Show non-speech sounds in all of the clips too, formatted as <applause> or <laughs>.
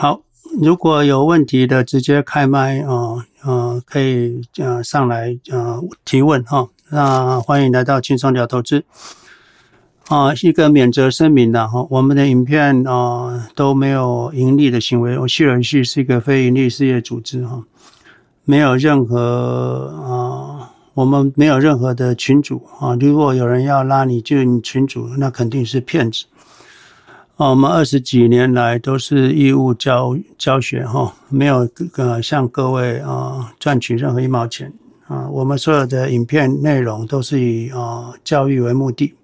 好，如果有问题的，直接开麦啊，呃，可以呃上来呃提问哈。那欢迎来到轻松聊投资啊，一个免责声明的哈，我们的影片啊都没有盈利的行为，我矽人系是一个非盈利事业组织哈，没有任何啊，我们没有任何的群主啊，如果有人要拉你进群主，那肯定是骗子。我们二十几年来都是义务教教学哈，没有呃向各位啊赚取任何一毛钱啊。我们所有的影片内容都是以啊教育为目的，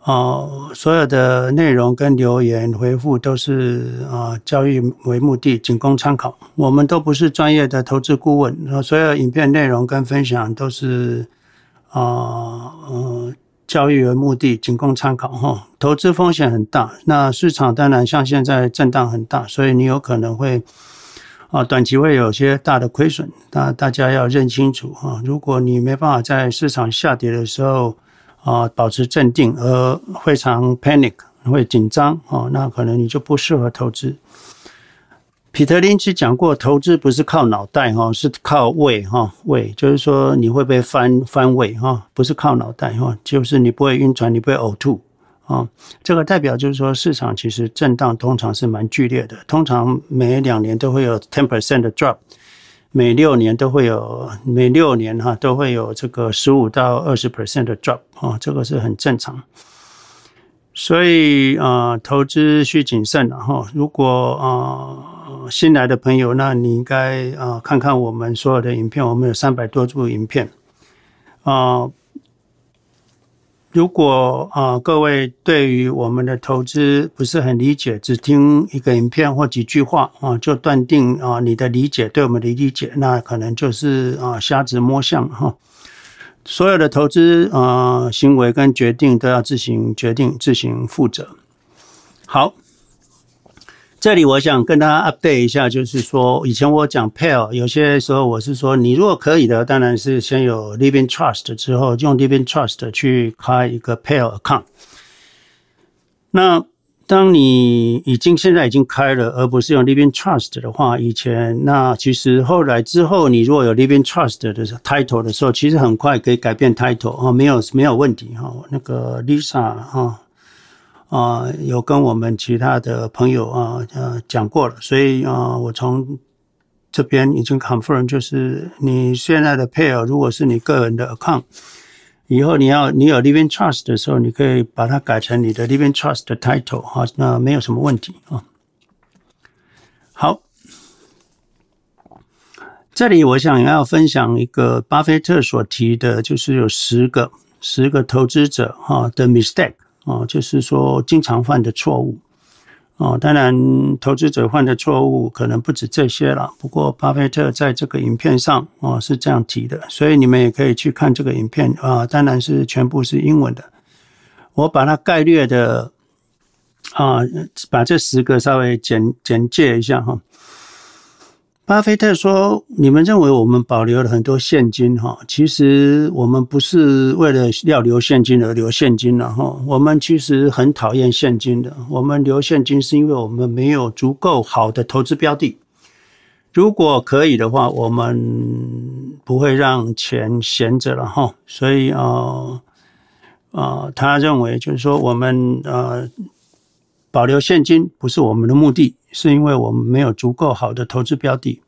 啊所有的内容跟留言回复都是啊教育为目的，仅供参考。我们都不是专业的投资顾问，所有影片内容跟分享都是啊嗯。教育为目的，仅供参考哈。投资风险很大，那市场当然像现在震荡很大，所以你有可能会啊短期会有些大的亏损。那大家要认清楚哈，如果你没办法在市场下跌的时候啊保持镇定，而非常 panic 会紧张啊，那可能你就不适合投资。彼得林奇讲过，投资不是靠脑袋哈，是靠胃哈，胃就是说你会不会翻翻胃哈，不是靠脑袋哈，就是你不会晕船，你不会呕吐啊。这个代表就是说，市场其实震荡通常是蛮剧烈的，通常每两年都会有 ten percent 的 drop，每六年都会有，每六年哈都会有这个十五到二十 percent 的 drop 啊，这个是很正常。所以啊、投资需谨慎了哈。如果啊、新来的朋友，那你应该啊、看看我们所有的影片，我们有三百多部影片啊、如果啊、各位对于我们的投资不是很理解，只听一个影片或几句话啊、就断定啊、你的理解对我们的理解，那可能就是啊、瞎子摸象哈。所有的投资啊、行为跟决定都要自行决定、自行负责。好，这里我想跟大家 update 一下，就是说以前我讲 pair，有些时候我是说，你如果可以的，当然是先有 living trust 之后用 living trust 去开一个 pair account。那当你已经现在已经开了，而不是用 Living Trust 的话，以前那其实后来之后，你如果有 Living Trust 的 title 的时候，其实很快可以改变 title 啊，没有没有问题哈。那个 Lisa 哈啊有跟我们其他的朋友啊呃讲过了，所以啊我从这边已经 confirm，就是你现在的 pair 如果是你个人的 account。以后你要你有 Living Trust 的时候，你可以把它改成你的 Living Trust 的 title 哈，那没有什么问题啊。好，这里我想要分享一个巴菲特所提的，就是有十个十个投资者哈的 mistake 哦，就是说经常犯的错误。哦，当然，投资者犯的错误可能不止这些了。不过，巴菲特在这个影片上哦是这样提的，所以你们也可以去看这个影片啊。当然是全部是英文的，我把它概略的啊，把这十个稍微简简介一下哈。巴菲特说：“你们认为我们保留了很多现金哈？其实我们不是为了要留现金而留现金了哈。我们其实很讨厌现金的。我们留现金是因为我们没有足够好的投资标的。如果可以的话，我们不会让钱闲着了哈。所以啊啊、他认为就是说我们呃。”保留现金不是我们的目的，是因为我们没有足够好的投资标的。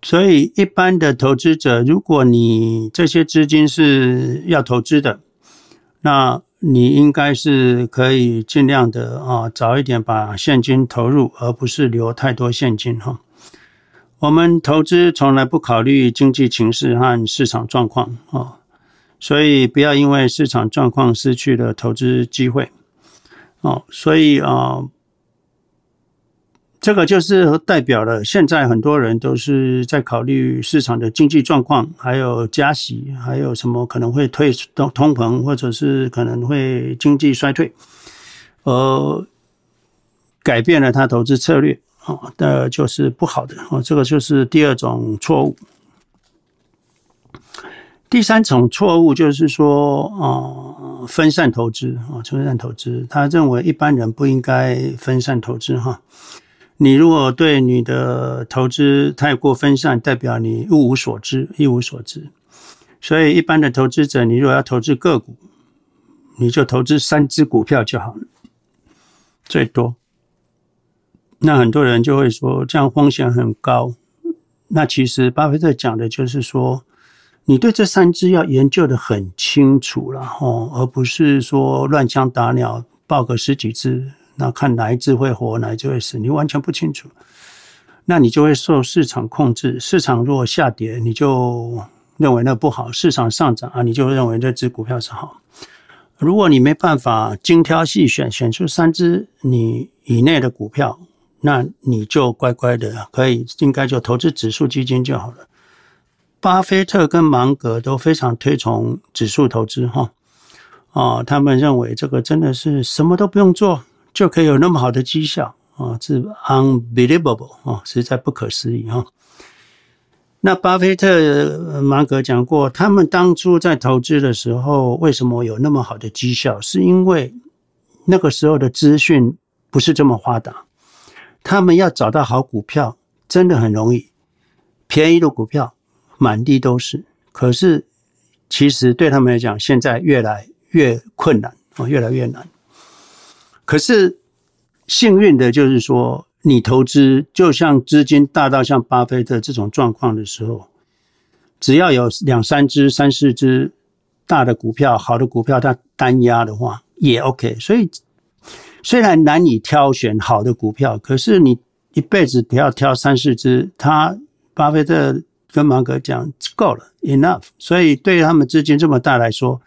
所以，一般的投资者，如果你这些资金是要投资的，那你应该是可以尽量的啊，早一点把现金投入，而不是留太多现金哈。我们投资从来不考虑经济形势和市场状况啊，所以不要因为市场状况失去了投资机会。哦，所以啊、这个就是代表了现在很多人都是在考虑市场的经济状况，还有加息，还有什么可能会退通通膨，或者是可能会经济衰退，而改变了他投资策略啊，那就是不好的哦。这个就是第二种错误。第三种错误就是说，啊，分散投资啊，分散投资。他认为一般人不应该分散投资哈。你如果对你的投资太过分散，代表你一无所知，一无所知。所以一般的投资者，你如果要投资个股，你就投资三只股票就好了，最多。那很多人就会说，这样风险很高。那其实巴菲特讲的就是说。你对这三只要研究得很清楚了哦，而不是说乱枪打鸟，报个十几只，那看哪一只会活，哪一只会死，你完全不清楚，那你就会受市场控制。市场如果下跌，你就认为那不好；市场上涨啊，你就认为这只股票是好。如果你没办法精挑细选，选出三只你以内的股票，那你就乖乖的可以，应该就投资指数基金就好了。巴菲特跟芒格都非常推崇指数投资，哈，啊，他们认为这个真的是什么都不用做就可以有那么好的绩效啊，是 unbelievable 啊，实在不可思议哈。那巴菲特、芒格讲过，他们当初在投资的时候，为什么有那么好的绩效？是因为那个时候的资讯不是这么发达，他们要找到好股票真的很容易，便宜的股票。满地都是，可是其实对他们来讲，现在越来越困难啊，越来越难。可是幸运的就是说，你投资就像资金大到像巴菲特这种状况的时候，只要有两三只、三四只大的股票，好的股票，它单押的话也 OK。所以虽然难以挑选好的股票，可是你一辈子不要挑三四只，他巴菲特。跟芒格讲够了，enough。所以对于他们资金这么大来说，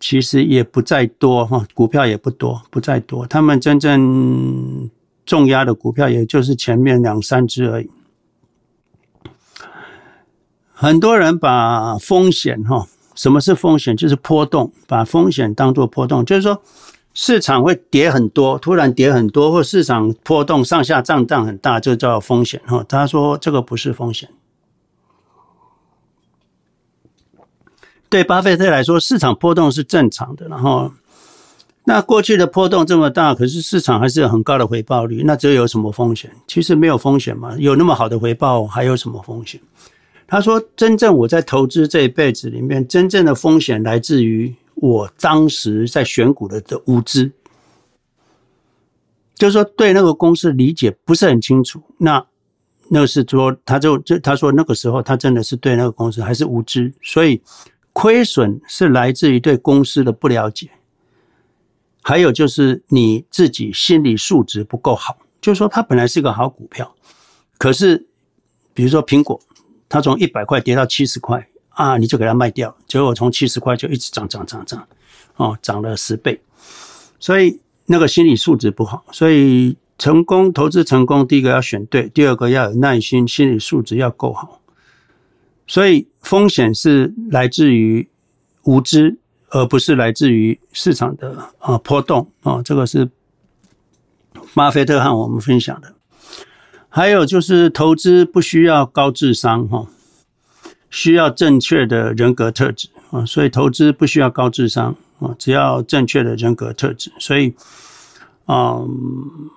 其实也不再多哈，股票也不多，不再多。他们真正重压的股票，也就是前面两三只而已。很多人把风险哈，什么是风险？就是波动，把风险当做波动，就是说市场会跌很多，突然跌很多，或市场波动上下震荡很大，就叫风险哈。他说这个不是风险。对巴菲特来说，市场波动是正常的。然后，那过去的波动这么大，可是市场还是有很高的回报率，那这有什么风险？其实没有风险嘛，有那么好的回报，还有什么风险？他说，真正我在投资这一辈子里面，真正的风险来自于我当时在选股的的无知，就是说对那个公司理解不是很清楚。那那是说，他就就他说那个时候他真的是对那个公司还是无知，所以。亏损是来自于对公司的不了解，还有就是你自己心理素质不够好。就是说，它本来是个好股票，可是比如说苹果，它从一百块跌到七十块啊，你就给它卖掉，结果从七十块就一直涨涨涨涨，哦，涨了十倍。所以那个心理素质不好，所以成功投资成功，第一个要选对，第二个要有耐心，心理素质要够好。所以风险是来自于无知，而不是来自于市场的啊波动啊。这个是巴菲特和我们分享的。还有就是投资不需要高智商哈，需要正确的人格特质啊。所以投资不需要高智商啊，只要正确的人格特质。所以，嗯。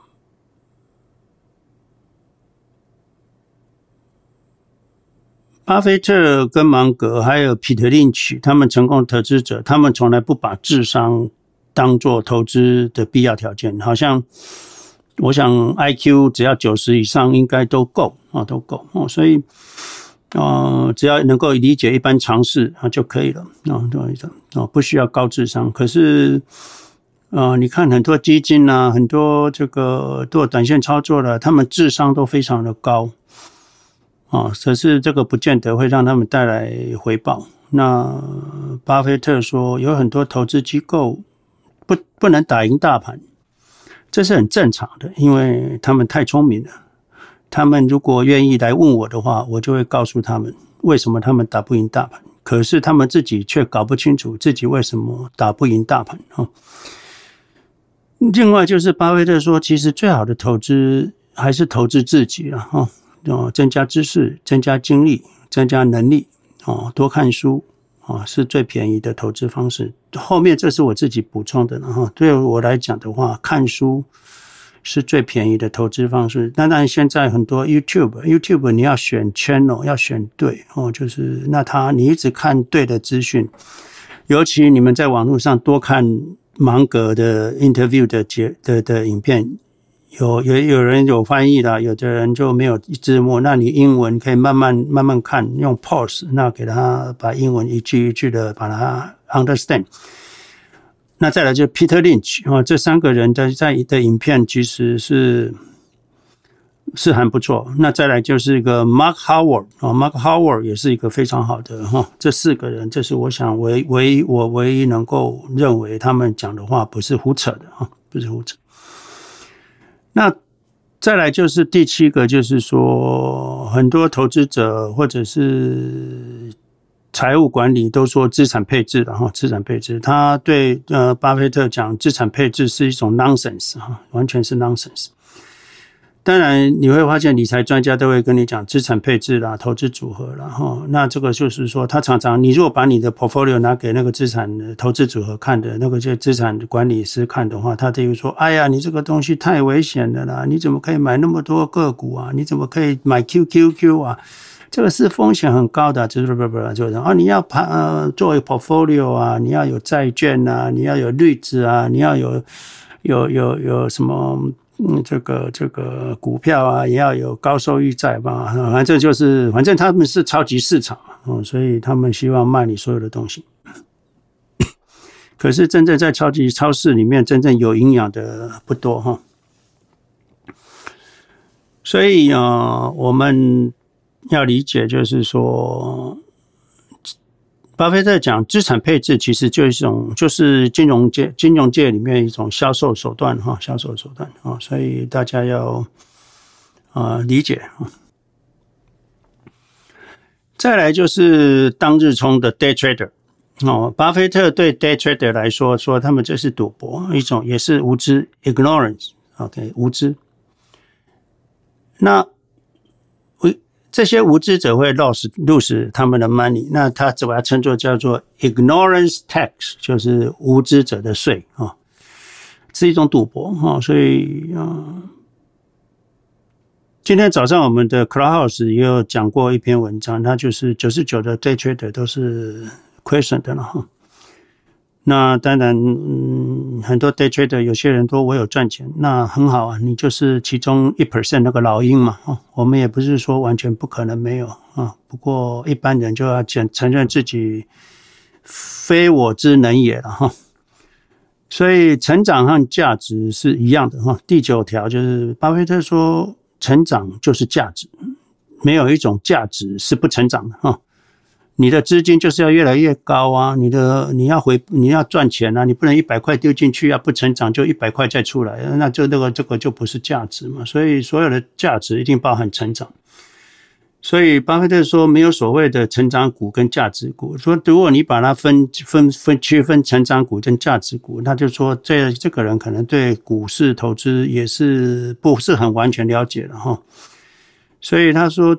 巴菲特跟芒格还有彼得林奇，他们成功投资者，他们从来不把智商当做投资的必要条件。好像我想 IQ 只要九十以上应该都够啊，都够哦。所以，呃，只要能够理解一般常识啊就可以了啊，懂意思啊，不需要高智商。可是，呃，你看很多基金啊，很多这个做短线操作的，他们智商都非常的高。啊，可是这个不见得会让他们带来回报。那巴菲特说，有很多投资机构不不能打赢大盘，这是很正常的，因为他们太聪明了。他们如果愿意来问我的话，我就会告诉他们为什么他们打不赢大盘。可是他们自己却搞不清楚自己为什么打不赢大盘。哈，另外就是巴菲特说，其实最好的投资还是投资自己了。哈。哦，增加知识，增加精力，增加能力，哦，多看书，啊，是最便宜的投资方式。后面这是我自己补充的，然后对我来讲的话，看书是最便宜的投资方式。当然，现在很多 YouTube，YouTube 你要选 channel，要选对哦，就是那他你一直看对的资讯，尤其你们在网络上多看芒格的 interview 的节的的影片。有有有人有翻译的，有的人就没有字幕。那你英文可以慢慢慢慢看，用 pause，那给他把英文一句一句的把它 understand。那再来就 Peter Lynch 啊，这三个人的在的影片其实是是很不错。那再来就是一个 Mark Howard 啊，Mark Howard 也是一个非常好的哈。这四个人，这是我想唯唯一我唯一能够认为他们讲的话不是胡扯的啊，不是胡扯。那再来就是第七个，就是说很多投资者或者是财务管理都说资产配置的哈，资产配置，他对呃巴菲特讲资产配置是一种 nonsense 哈，完全是 nonsense。当然，你会发现理财专家都会跟你讲资产配置啦、投资组合啦。哈。那这个就是说，他常常，你如果把你的 portfolio 拿给那个资产投资组合看的那个就资产管理师看的话，他就会说：“哎呀，你这个东西太危险了啦！你怎么可以买那么多个股啊？你怎么可以买 QQQ 啊？这个是风险很高的。”就是不不就是啊，你要盘呃作为 portfolio 啊，你要有债券啊，你要有绿子啊，你要有有有有什么？嗯，这个这个股票啊，也要有高收益债吧？反正就是，反正他们是超级市场嘛，所以他们希望卖你所有的东西。可是真正在超级超市里面，真正有营养的不多哈。所以啊，我们要理解，就是说。巴菲特讲资产配置其实就是一种，就是金融界金融界里面一种销售手段哈，销售手段啊，所以大家要啊理解啊。再来就是当日冲的 day trader 哦，巴菲特对 day trader 来说说他们这是赌博，一种也是无知 ignorance，OK 无知。那。这些无知者会 lose lose 他们的 money，那他只把它称作叫做 ignorance tax，就是无知者的税啊，是一种赌博哈。所以啊，今天早上我们的 Clubhouse 也有讲过一篇文章，它就是九十九的 day trader 都是亏损的了哈。那当然，嗯，很多 day trader 有些人说我有赚钱，那很好啊，你就是其中一 percent 那个老鹰嘛。哦，我们也不是说完全不可能没有啊，不过一般人就要承承认自己非我之能也了哈。所以成长和价值是一样的哈。第九条就是巴菲特说，成长就是价值，没有一种价值是不成长的哈。你的资金就是要越来越高啊！你的你要回你要赚钱啊！你不能一百块丢进去啊，不成长就一百块再出来，那就那个这个就不是价值嘛。所以所有的价值一定包含成长。所以巴菲特说没有所谓的成长股跟价值股。说如果你把它分分分区分成长股跟价值股，那就说这这个人可能对股市投资也是不是很完全了解了哈。所以他说。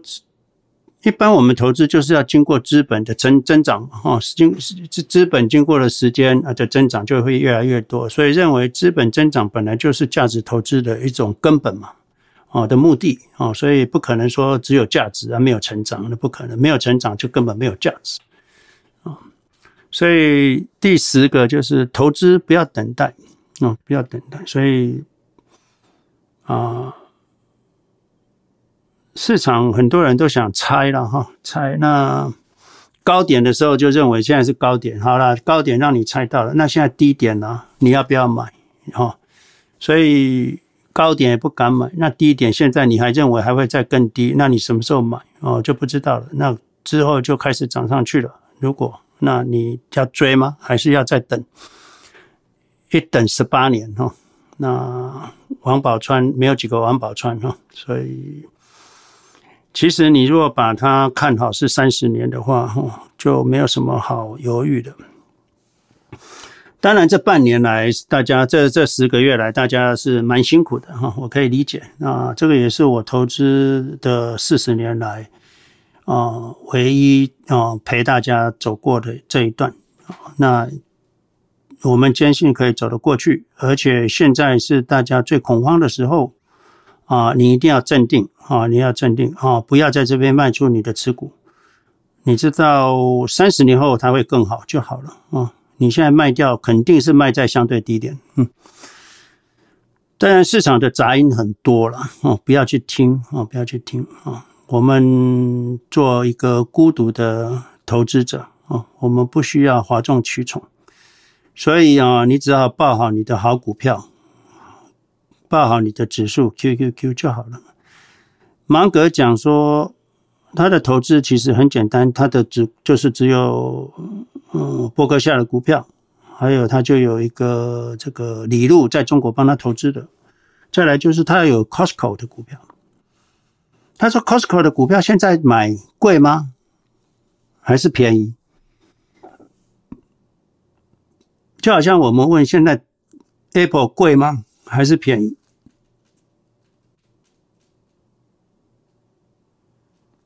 一般我们投资就是要经过资本的增增长，哈，经资资本经过了时间啊的增长就会越来越多，所以认为资本增长本来就是价值投资的一种根本嘛，哦的目的，哦，所以不可能说只有价值而没有成长，那不可能，没有成长就根本没有价值，啊，所以第十个就是投资不要等待，啊，不要等待，所以啊。市场很多人都想猜了哈，猜那高点的时候就认为现在是高点，好了，高点让你猜到了，那现在低点呢？你要不要买？哈，所以高点也不敢买，那低点现在你还认为还会再更低，那你什么时候买？哦，就不知道了。那之后就开始涨上去了。如果那你要追吗？还是要再等？一等十八年哈，那王宝钏没有几个王宝钏哈，所以。其实你如果把它看好是三十年的话，就没有什么好犹豫的。当然，这半年来，大家这这十个月来，大家是蛮辛苦的哈，我可以理解。那这个也是我投资的四十年来啊，唯一啊陪大家走过的这一段，那我们坚信可以走得过去，而且现在是大家最恐慌的时候啊，你一定要镇定啊，你要镇定啊，不要在这边卖出你的持股，你知道三十年后它会更好就好了啊，你现在卖掉肯定是卖在相对低点，嗯，当然市场的杂音很多了啊，不要去听啊，不要去听啊。我们做一个孤独的投资者啊，我们不需要哗众取宠，所以啊，你只要抱好你的好股票，抱好你的指数 QQQ 就好了。芒格讲说，他的投资其实很简单，他的只就是只有嗯波克夏的股票，还有他就有一个这个李路在中国帮他投资的，再来就是他有 Costco 的股票。他说：“Costco 的股票现在买贵吗？还是便宜？就好像我们问现在 Apple 贵吗？还是便宜？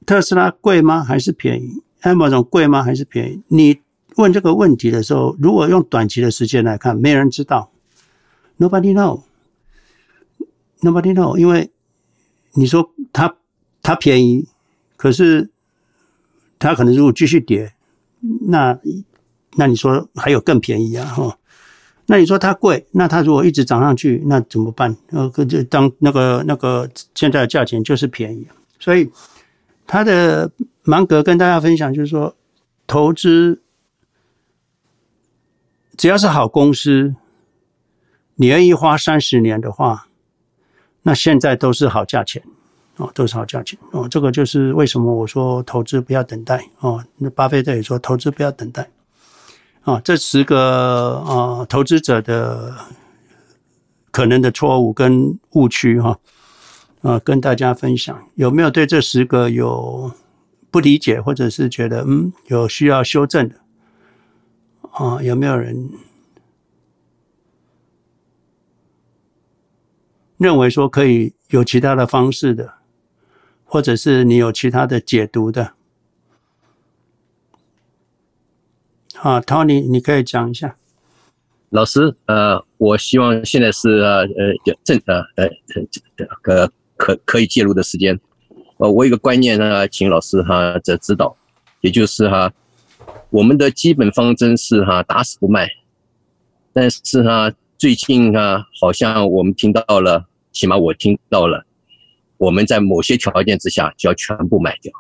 特斯拉贵吗？还是便宜？Amazon 贵吗？还是便宜？你问这个问题的时候，如果用短期的时间来看，没人知道，Nobody know，Nobody know，因为你说它。”它便宜，可是它可能如果继续跌，那那你说还有更便宜啊？哈，那你说它贵，那它如果一直涨上去，那怎么办？呃，就当那个那个现在的价钱就是便宜，所以他的芒格跟大家分享就是说，投资只要是好公司，你愿意花三十年的话，那现在都是好价钱。哦，都是好价钱？哦，这个就是为什么我说投资不要等待哦。那巴菲特也说投资不要等待。啊，这十个啊投资者的可能的错误跟误区哈啊，跟大家分享。有没有对这十个有不理解，或者是觉得嗯有需要修正的？啊，有没有人认为说可以有其他的方式的？或者是你有其他的解读的，啊，Tony，你可以讲一下。老师，呃，我希望现在是呃呃正呃呃呃可可以介入的时间。呃，我有个观念呢，请老师哈这指导，也就是哈，我们的基本方针是哈打死不卖，但是哈最近哈好像我们听到了，起码我听到了。我们在某些条件之下就要全部卖掉。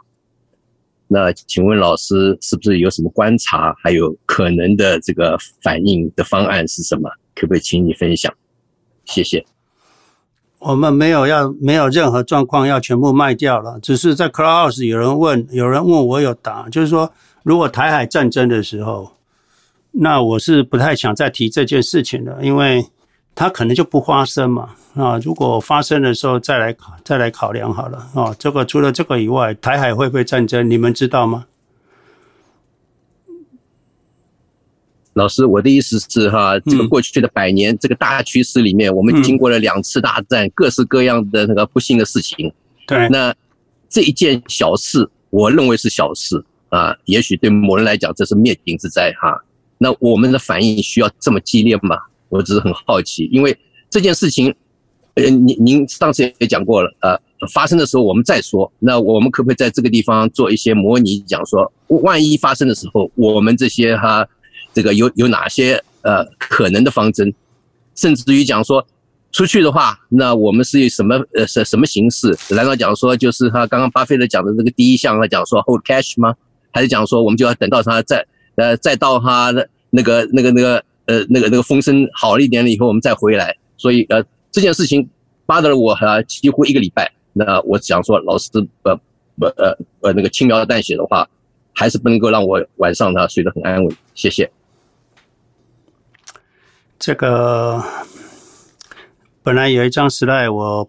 那请问老师是不是有什么观察，还有可能的这个反应的方案是什么？可不可以请你分享？谢谢。我们没有要没有任何状况要全部卖掉了，只是在 Clubhouse 有人问，有人问我有答，就是说如果台海战争的时候，那我是不太想再提这件事情了，因为。它可能就不发生嘛啊！如果发生的时候再来考再来考量好了啊。这个除了这个以外，台海会不会战争？你们知道吗？老师，我的意思是哈，这个过去的百年这个大趋势里面，我们经过了两次大战，各式各样的那个不幸的事情。对，那这一件小事，我认为是小事啊。也许对某人来讲，这是灭顶之灾哈。那我们的反应需要这么激烈吗？我只是很好奇，因为这件事情，呃，您您上次也讲过了，呃，发生的时候我们再说。那我们可不可以在这个地方做一些模拟，讲说，万一发生的时候，我们这些哈，这个有有哪些呃可能的方针，甚至于讲说出去的话，那我们是以什么呃什什么形式？难道讲说就是他刚刚巴菲特讲的这个第一项，他讲说 hold cash 吗？还是讲说我们就要等到他再呃再到他的那个那个那个？呃，那个那个风声好了一点了以后，我们再回来。所以呃，这件事情扒得了我呃几乎一个礼拜。那我想说，老师呃不呃呃那个轻描淡写的话，还是不能够让我晚上呢睡得很安稳。谢谢。这个本来有一张 slide 我。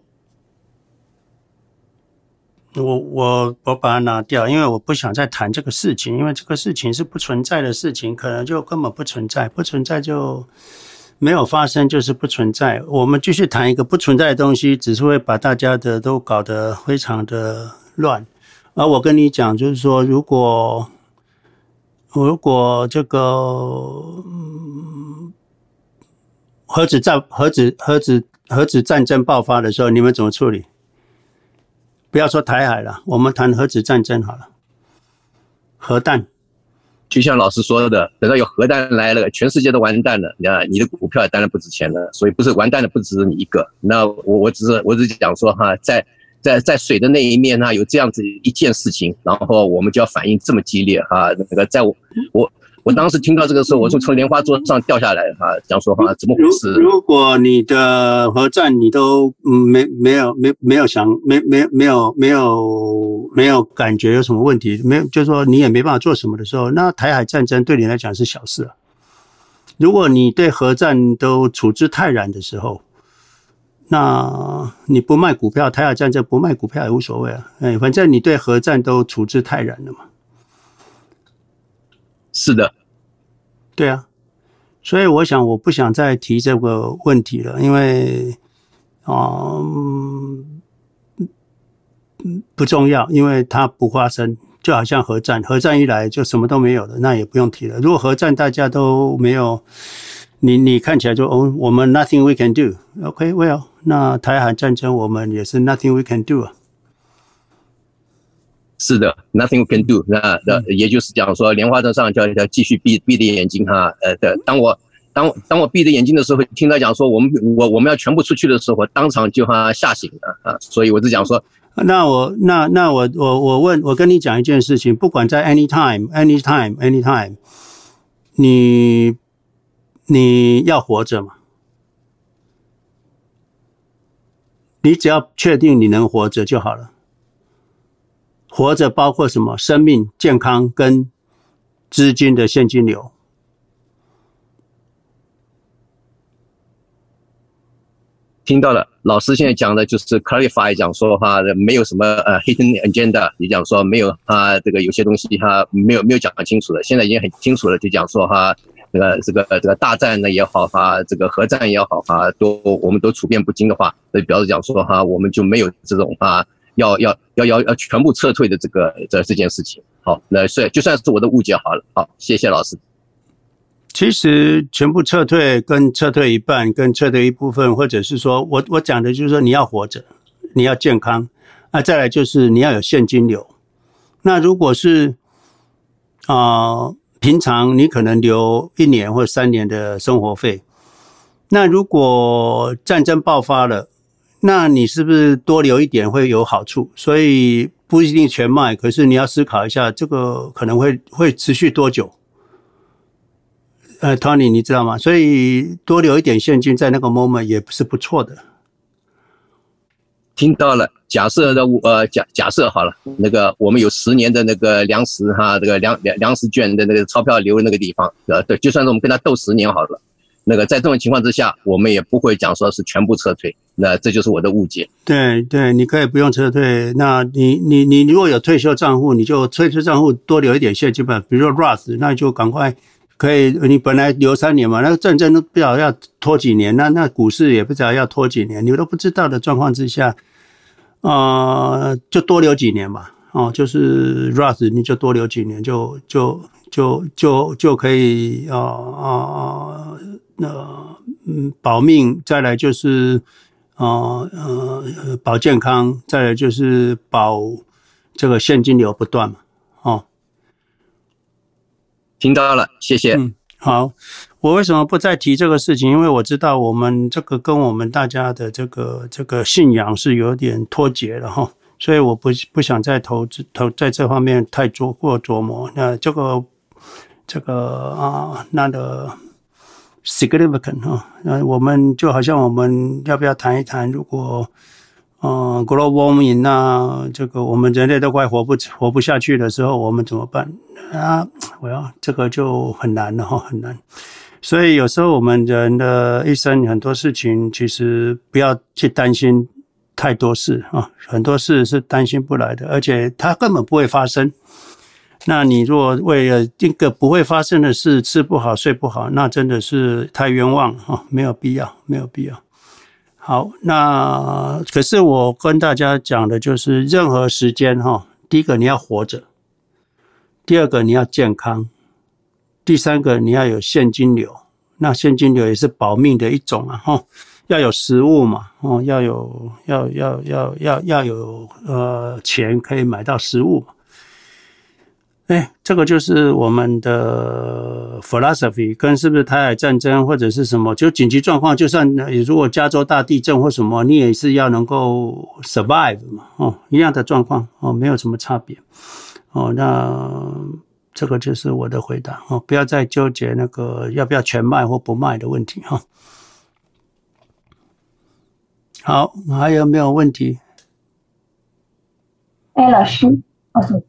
我我我把它拿掉，因为我不想再谈这个事情，因为这个事情是不存在的事情，可能就根本不存在，不存在就没有发生，就是不存在。我们继续谈一个不存在的东西，只是会把大家的都搞得非常的乱而我跟你讲，就是说，如果如果这个，核子战、核子、核子、核子战争爆发的时候，你们怎么处理？不要说台海了，我们谈核子战争好了。核弹，就像老师说的，等到有核弹来了，全世界都完蛋了，那你的股票当然不值钱了。所以不是完蛋的不止你一个。那我我只是我只是讲说哈，在。在在水的那一面呢，有这样子一件事情，然后我们就要反应这么激烈哈。那个在我我我当时听到这个时候，我就从莲花座上掉下来哈，讲说哈，怎么回事？如果你的核战你都没没有没没有想没没没有没有没有感觉有什么问题，没有就是说你也没办法做什么的时候，那台海战争对你来讲是小事啊。如果你对核战都处之泰然的时候。那你不卖股票，台海战争不卖股票也无所谓啊，哎，反正你对核战都处之泰然了嘛。是的，对啊，所以我想我不想再提这个问题了，因为啊，嗯，不重要，因为它不发生，就好像核战，核战一来就什么都没有了，那也不用提了。如果核战大家都没有。你你看起来就哦，我们 nothing we can do，OK，well，、那台海战争我们也是 nothing we can do 啊。是的，nothing we can do 那。那那也就是讲说，莲花座上叫叫继续闭闭着眼睛哈。呃的，当我当当我闭着眼睛的时候，听他讲说我们我我们要全部出去的时候，我当场就哈吓醒了啊。所以我就讲说，那我那那我我我问我跟你讲一件事情，不管在 anytime anytime anytime，你。你要活着嘛？你只要确定你能活着就好了。活着包括什么？生命、健康跟资金的现金流。听到了，老师现在讲的就是 clarify，讲说哈，没有什么呃 hidden agenda，你讲说没有啊，这个有些东西哈没有没有讲清楚的，现在已经很清楚了，就讲说哈。这个这个这个大战呢也好哈，这个核战也好哈，都我们都处变不惊的话，那表示讲说哈，我们就没有这种啊，要要要要要全部撤退的这个这这件事情。好，那所以就算是我的误解好了。好，谢谢老师。其实全部撤退跟撤退一半，跟撤退一部分，或者是说我我讲的就是说你要活着，你要健康，那再来就是你要有现金流。那如果是啊。平常你可能留一年或三年的生活费，那如果战争爆发了，那你是不是多留一点会有好处？所以不一定全卖，可是你要思考一下，这个可能会会持续多久？呃，Tony，你知道吗？所以多留一点现金在那个 moment 也不是不错的。听到了。假设的呃假假设好了，那个我们有十年的那个粮食哈，这个粮粮粮食券的那个钞票留那个地方，呃对，就算是我们跟他斗十年好了，那个在这种情况之下，我们也不会讲说是全部撤退，那这就是我的误解。对对，你可以不用撤退，那你你你如果有退休账户，你就退休账户多留一点现金吧，比如说 Roth，那就赶快可以，你本来留三年嘛，那个战争都不知道要拖几年，那那股市也不知道要拖几年，你都不知道的状况之下。呃，就多留几年吧，哦，就是 Roth，你就多留几年，就就就就就可以啊啊，那嗯，保命，再来就是啊呃保健康，再来就是保这个现金流不断嘛，哦，听到了，谢谢。嗯，好。我为什么不再提这个事情？因为我知道我们这个跟我们大家的这个这个信仰是有点脱节了哈，所以我不不想再投资投在这方面太琢过琢磨。那这个这个啊，那个 significant 哈，那我们就好像我们要不要谈一谈？如果呃 global warming 那这个我们人类都快活不活不下去的时候，我们怎么办啊？我要这个就很难了哈，很难。所以有时候我们人的一生很多事情，其实不要去担心太多事啊，很多事是担心不来的，而且它根本不会发生。那你若为了一个不会发生的事吃不好睡不好，那真的是太冤枉啊，没有必要，没有必要。好，那可是我跟大家讲的就是，任何时间哈，第一个你要活着，第二个你要健康，第三个你要有现金流。那现金流也是保命的一种啊，哈，要有食物嘛，哦，要有要要要要要有呃钱可以买到食物。哎，这个就是我们的 philosophy，跟是不是台海战争或者是什么，就紧急状况，就算如果加州大地震或什么，你也是要能够 survive 嘛，哦，一样的状况，哦，没有什么差别，哦，那这个就是我的回答，哦，不要再纠结那个要不要全卖或不卖的问题，哈。好，还有没有问题？哎，老师，哦。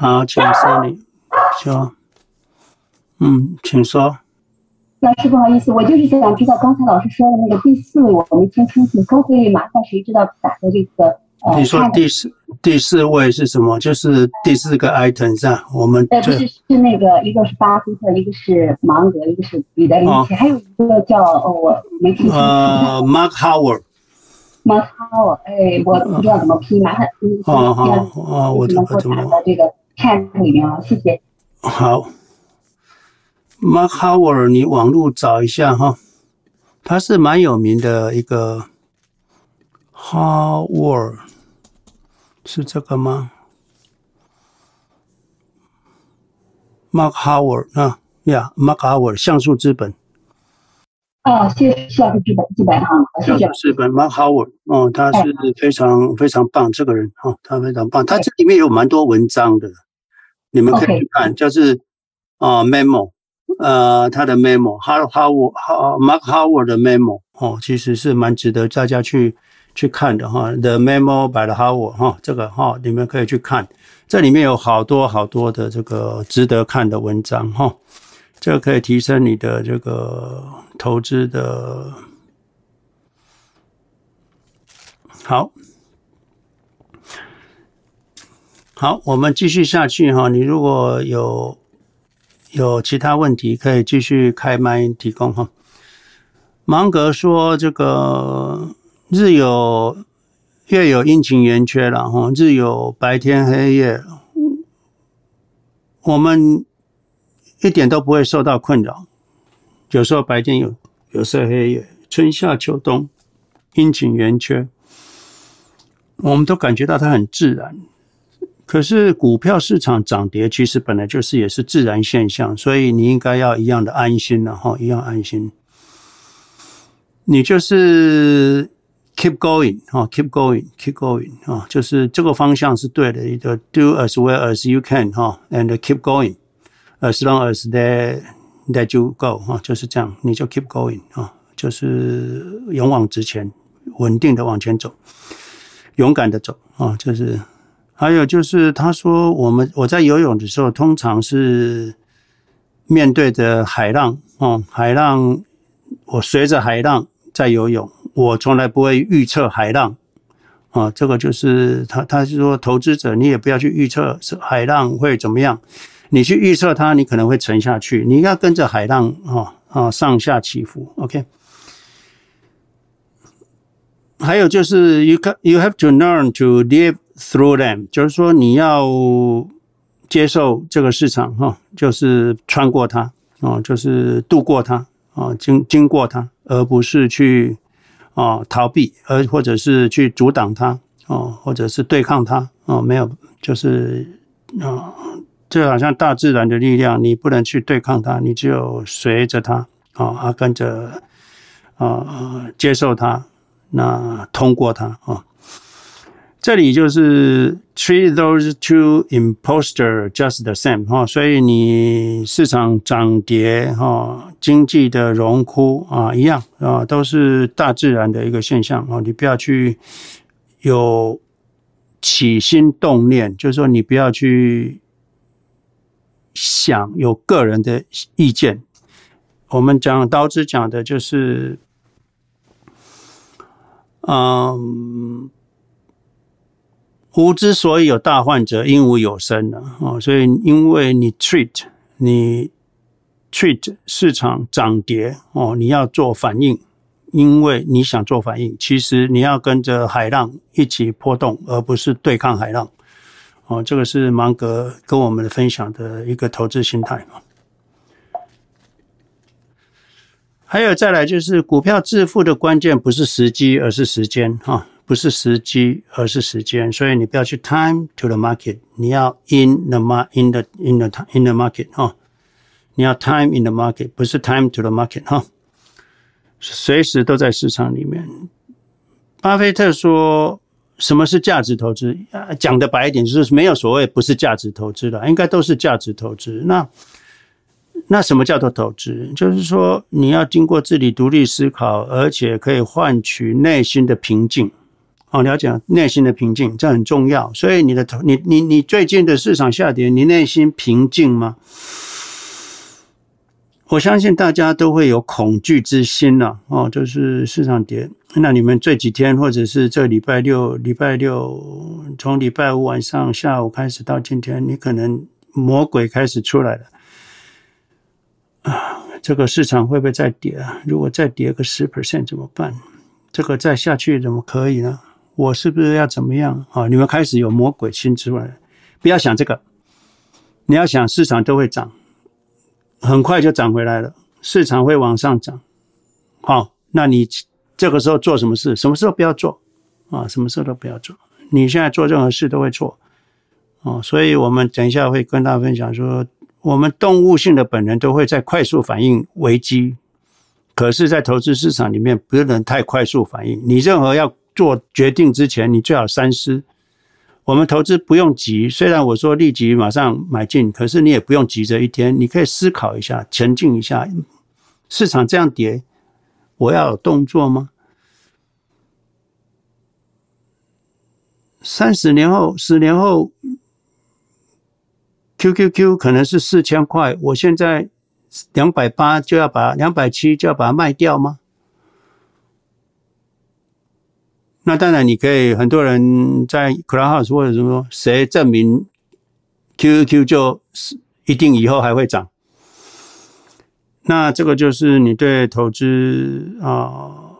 好，请说你说，嗯，请说。老师不好意思，我就是想知道刚才老师说的那个第四位，我没听清楚，可不可以麻烦谁知道打的这个？呃、你说第四第四位是什么？就是第四个 item 上，我们呃不是是那个一个是巴菲特，一个是芒格，一个是彼得林奇，哦、还有一个叫哦我没听清楚。呃，Mark Howard。Mark Howard，哎，我不知道怎么拼，麻烦你哦哦哦，我怎么怎么这个。看里面啊，谢谢。好，Mark Howard，你网络找一下哈，他是蛮有名的一个 Howard，是这个吗？Mark Howard 啊，呀，Mark Howard，橡树资本。哦，谢谢橡树资本资本哈，橡树资本 Mark Howard，哦，他是非常非常棒，这个人哦，他非常棒，他这里面有蛮多文章的。你们可以去看.就是啊、呃、memo，呃，他的 memo，Howard Mark Howard 的 memo 哦，其实是蛮值得大家去去看的哈。The memo by the Howard 哈，这个哈，你们可以去看，这里面有好多好多的这个值得看的文章哈，这个可以提升你的这个投资的。好。好，我们继续下去哈。你如果有有其他问题，可以继续开麦提供哈。芒格说：“这个日有月有阴晴圆缺了哈，日有白天黑夜，我们一点都不会受到困扰。有时候白天有，有时候黑夜，春夏秋冬，阴晴圆缺，我们都感觉到它很自然。”可是股票市场涨跌其实本来就是也是自然现象，所以你应该要一样的安心了哈，一样安心。你就是 keep going 哈，keep going，keep going 啊，就是这个方向是对的，你就 do as well as you can 哈，and keep going as long as that that you go 哈，就是这样，你就 keep going 啊，就是勇往直前，稳定的往前走，勇敢的走啊，就是。还有就是，他说我们我在游泳的时候，通常是面对着海浪哦，海浪，我随着海浪在游泳，我从来不会预测海浪啊。这个就是他，他是说投资者，你也不要去预测海浪会怎么样，你去预测它，你可能会沉下去。你要跟着海浪啊啊上下起伏。OK。还有就是，you you have to learn to live。Through them，就是说你要接受这个市场哈，就是穿过它啊，就是度过它啊，经经过它，而不是去啊逃避，而或者是去阻挡它啊，或者是对抗它啊，没有，就是啊，就好像大自然的力量，你不能去对抗它，你只有随着它啊，跟着啊接受它，那通过它啊。这里就是 treat those two imposter just the same 哈，所以你市场涨跌哈，经济的荣枯啊一样啊，都是大自然的一个现象啊，你不要去有起心动念，就是说你不要去想有个人的意见。我们讲刀子讲的就是，嗯。无之所以有大患者，因无有生的啊，所以因为你 treat 你 treat 市场涨跌哦，你要做反应，因为你想做反应，其实你要跟着海浪一起波动，而不是对抗海浪哦，这个是芒格跟我们的分享的一个投资心态啊。还有再来就是股票致富的关键不是时机，而是时间哈，不是时机，而是时间。所以你不要去 time to the market，你要 in the mar in the in the in the market 哈，你要 time in the market，不是 time to the market 哈，随时都在市场里面。巴菲特说。什么是价值投资？讲的白一点，就是没有所谓不是价值投资的，应该都是价值投资。那那什么叫做投资？就是说你要经过自己独立思考，而且可以换取内心的平静。哦，了解内心的平静，这很重要。所以你的头，你你你最近的市场下跌，你内心平静吗？我相信大家都会有恐惧之心了哦，就是市场跌，那你们这几天或者是这礼拜六、礼拜六从礼拜五晚上下午开始到今天，你可能魔鬼开始出来了啊！这个市场会不会再跌啊？如果再跌个十 percent 怎么办？这个再下去怎么可以呢？我是不是要怎么样啊？你们开始有魔鬼心出来了，不要想这个，你要想市场都会涨。很快就涨回来了，市场会往上涨。好，那你这个时候做什么事？什么时候不要做啊？什么时候都不要做。你现在做任何事都会错哦，所以我们等一下会跟大家分享说，我们动物性的本能都会在快速反应危机，可是，在投资市场里面不能太快速反应。你任何要做决定之前，你最好三思。我们投资不用急，虽然我说立即马上买进，可是你也不用急着一天，你可以思考一下，沉静一下。市场这样跌，我要有动作吗？三十年后、十年后，QQQ 可能是四千块，我现在两百八就要把两百七就要把它卖掉吗？那当然，你可以很多人在 Clubhouse 或者什么，谁证明 QQ 就是一定以后还会涨？那这个就是你对投资啊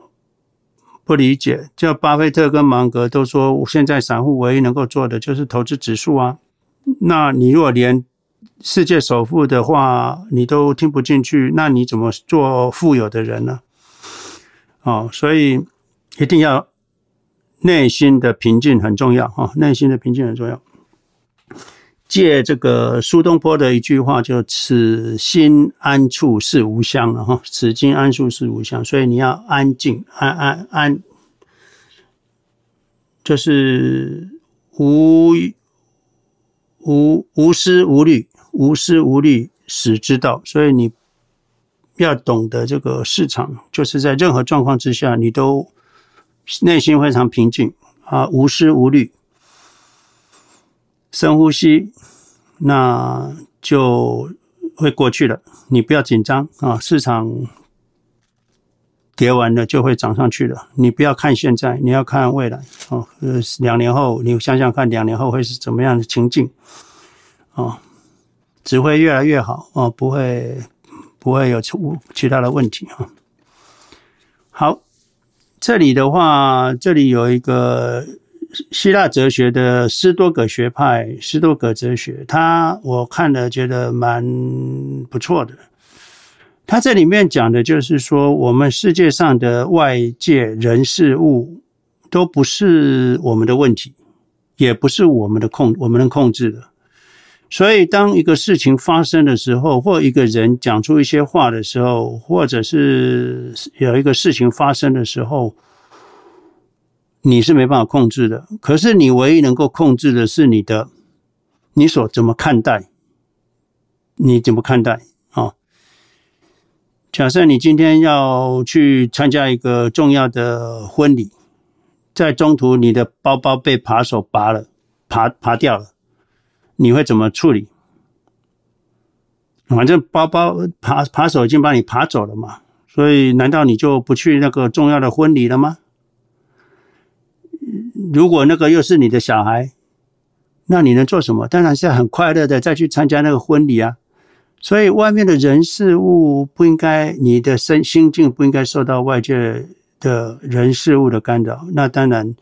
不理解。叫巴菲特跟芒格都说，现在散户唯一能够做的就是投资指数啊。那你如果连世界首富的话你都听不进去，那你怎么做富有的人呢？哦，所以一定要。内心的平静很重要哈，内心的平静很重要。借这个苏东坡的一句话，就“此心安处是吾乡”了哈，“此心安处是吾乡”，所以你要安静，安安安，就是无无无思无虑，无思无虑始之道。所以你要懂得这个市场，就是在任何状况之下，你都。内心非常平静啊，无思无虑，深呼吸，那就会过去了。你不要紧张啊，市场跌完了就会涨上去了。你不要看现在，你要看未来哦。呃，两年后，你想想看，两年后会是怎么样的情境啊？只会越来越好哦，不会不会有出其他的问题啊。好。这里的话，这里有一个希腊哲学的斯多葛学派，斯多葛哲学，他我看了觉得蛮不错的。他这里面讲的就是说，我们世界上的外界人事物都不是我们的问题，也不是我们的控，我们能控制的。所以，当一个事情发生的时候，或一个人讲出一些话的时候，或者是有一个事情发生的时候，你是没办法控制的。可是，你唯一能够控制的是你的，你所怎么看待，你怎么看待啊？假设你今天要去参加一个重要的婚礼，在中途你的包包被扒手扒了，扒扒掉了。你会怎么处理？反正包包扒扒手已经把你扒走了嘛，所以难道你就不去那个重要的婚礼了吗？如果那个又是你的小孩，那你能做什么？当然是很快乐的再去参加那个婚礼啊。所以外面的人事物不应该，你的身心境不应该受到外界的人事物的干扰。那当然。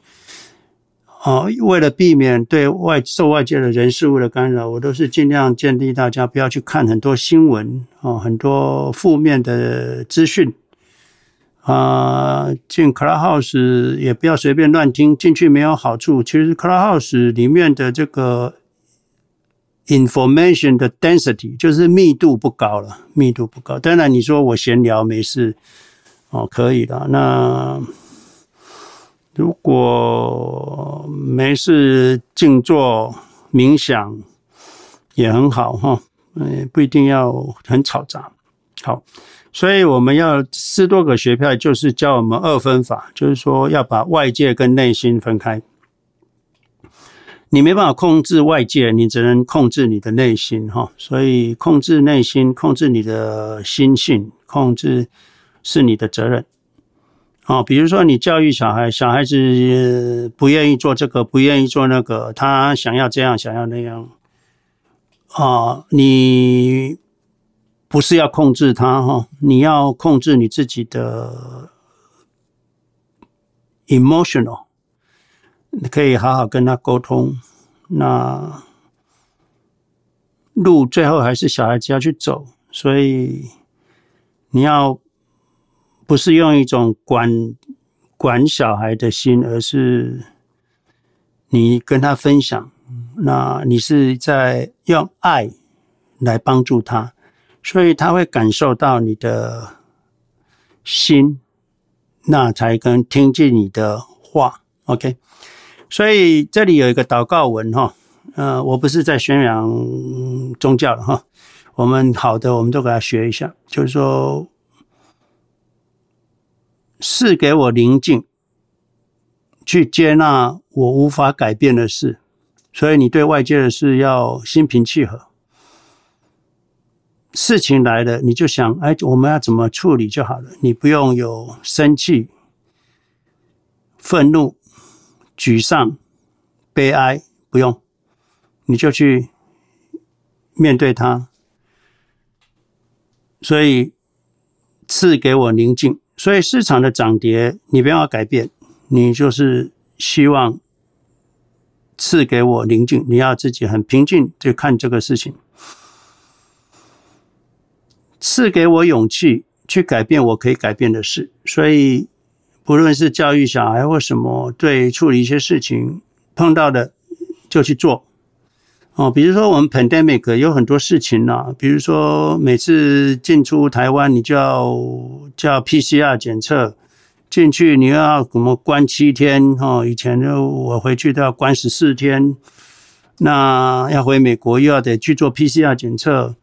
哦，为了避免对外受外界的人事物的干扰，我都是尽量建议大家不要去看很多新闻哦，很多负面的资讯啊。进 Clubhouse 也不要随便乱听，进去没有好处。其实 Clubhouse 里面的这个 information 的 density 就是密度不高了，密度不高。当然你说我闲聊没事哦，可以的。那如果没事静坐冥想也很好哈，嗯，不一定要很吵杂。好，所以我们要斯多葛学派就是教我们二分法，就是说要把外界跟内心分开。你没办法控制外界，你只能控制你的内心哈。所以控制内心，控制你的心性，控制是你的责任。哦，比如说你教育小孩，小孩子不愿意做这个，不愿意做那个，他想要这样，想要那样，啊，你不是要控制他哈，你要控制你自己的 emotional，你可以好好跟他沟通。那路最后还是小孩子要去走，所以你要。不是用一种管管小孩的心，而是你跟他分享，那你是在用爱来帮助他，所以他会感受到你的心，那才跟听进你的话。OK，所以这里有一个祷告文哈，呃，我不是在宣扬宗教了哈，我们好的我们都给他学一下，就是说。赐给我宁静，去接纳我无法改变的事，所以你对外界的事要心平气和。事情来了，你就想，哎，我们要怎么处理就好了。你不用有生气、愤怒、沮丧、悲哀，不用，你就去面对它。所以赐给我宁静。所以市场的涨跌，你不要改变，你就是希望赐给我宁静。你要自己很平静去看这个事情，赐给我勇气去改变我可以改变的事。所以，不论是教育小孩或什么，对处理一些事情碰到的就去做。哦，比如说我们 pandemic 有很多事情啊，比如说每次进出台湾，你就要叫 PCR 检测进去，你又要怎么关七天？哈，以前就我回去都要关十四天，那要回美国又要得去做 PCR 检测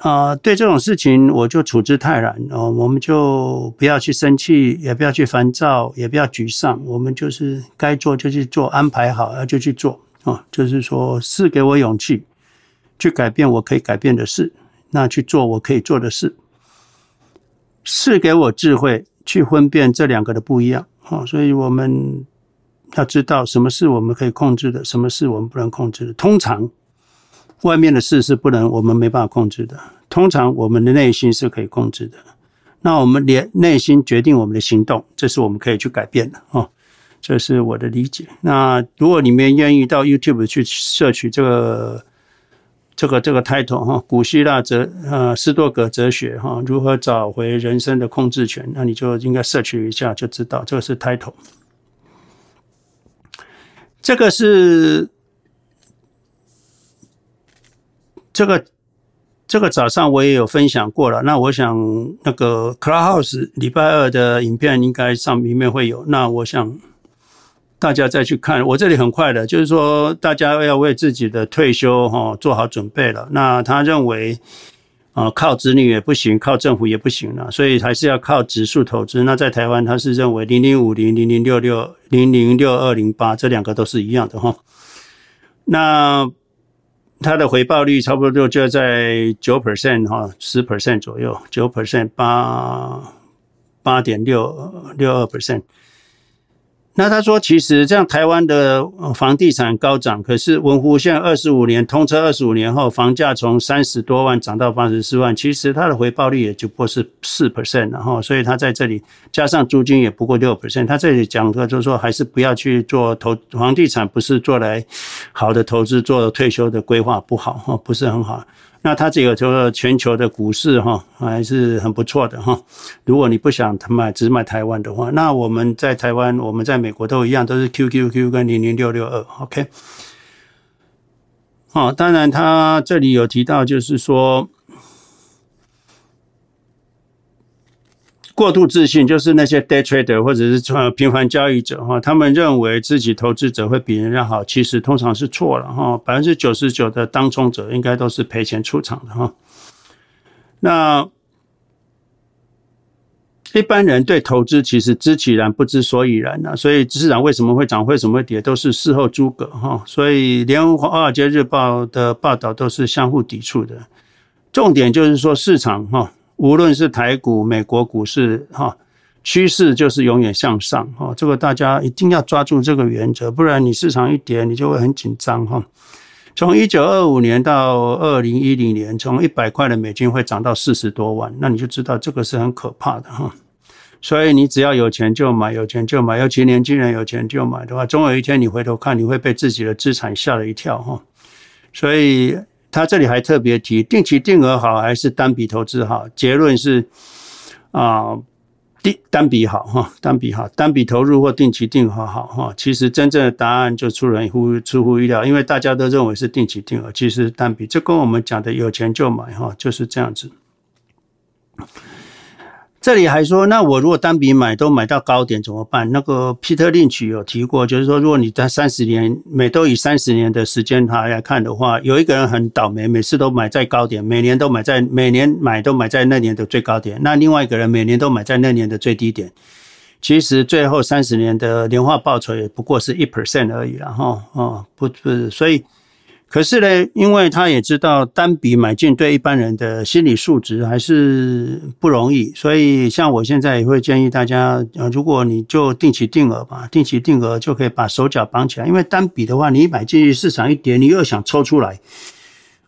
啊。对这种事情，我就处之泰然哦，我们就不要去生气，也不要去烦躁，也不要沮丧，我们就是该做就去做，安排好了就去做。啊，就是说，是给我勇气，去改变我可以改变的事，那去做我可以做的事。是给我智慧，去分辨这两个的不一样。哦，所以我们要知道什么是我们可以控制的，什么是我们不能控制的。通常，外面的事是不能，我们没办法控制的。通常，我们的内心是可以控制的。那我们连内心决定我们的行动，这是我们可以去改变的。哦。这是我的理解。那如果你们愿意到 YouTube 去摄取这个、这个、这个 title 哈，古希腊哲呃斯多葛哲学哈，如何找回人生的控制权？那你就应该摄取一下，就知道这个是 title。这个是这个这个早上我也有分享过了。那我想那个 Clubhouse 礼拜二的影片应该上里面会有。那我想。大家再去看，我这里很快的，就是说大家要为自己的退休哈做好准备了。那他认为啊，靠子女也不行，靠政府也不行了，所以还是要靠指数投资。那在台湾，他是认为零零五零、零零六六、零零六二零八这两个都是一样的哈。那它的回报率差不多就在九 percent 哈，十 percent 左右，九 percent 八八点六六二 percent。那他说，其实这样台湾的房地产高涨，可是文湖线二十五年通车二十五年后，房价从三十多万涨到八十四万，其实它的回报率也就不过是四 percent，然后所以他在这里加上租金也不过六 percent。他这里讲的就是说，还是不要去做投房地产，不是做来好的投资，做退休的规划不好哈，不是很好。那它这个就是全球的股市哈，还是很不错的哈。如果你不想买只买台湾的话，那我们在台湾，我们在美国都一样，都是 QQQ 跟零零六六二，OK。好，当然他这里有提到，就是说。过度自信就是那些 day trader 或者是频繁交易者哈，他们认为自己投资者会比人家好，其实通常是错了哈。百分之九十九的当冲者应该都是赔钱出场的哈。那一般人对投资其实知其然不知所以然呐，所以市场为什么会涨，为什么会跌，都是事后诸葛哈。所以连华尔街日报的报道都是相互抵触的。重点就是说市场哈。无论是台股、美国股市，哈，趋势就是永远向上，哈，这个大家一定要抓住这个原则，不然你市场一跌，你就会很紧张，哈。从一九二五年到二零一零年，从一百块的美金会涨到四十多万，那你就知道这个是很可怕的，哈。所以你只要有钱就买，有钱就买，尤其年轻人有钱就买的话，总有一天你回头看，你会被自己的资产吓了一跳，哈。所以。他这里还特别提，定期定额好还是单笔投资好？结论是啊，单单笔好哈，单笔好，单笔投入或定期定额好哈。其实真正的答案就出人乎出乎意料，因为大家都认为是定期定额，其实单笔，这跟我们讲的有钱就买哈，就是这样子。这里还说，那我如果单笔买都买到高点怎么办？那个皮特林奇有提过，就是说，如果你在三十年每都以三十年的时间来来看的话，有一个人很倒霉，每次都买在高点，每年都买在每年买都买在那年的最高点，那另外一个人每年都买在那年的最低点，其实最后三十年的年化报酬也不过是一 percent 而已了哈，哦，不不，所以。可是呢，因为他也知道单笔买进对一般人的心理素质还是不容易，所以像我现在也会建议大家，呃，如果你就定期定额吧，定期定额就可以把手脚绑起来。因为单笔的话，你一买进去市场一跌，你又想抽出来，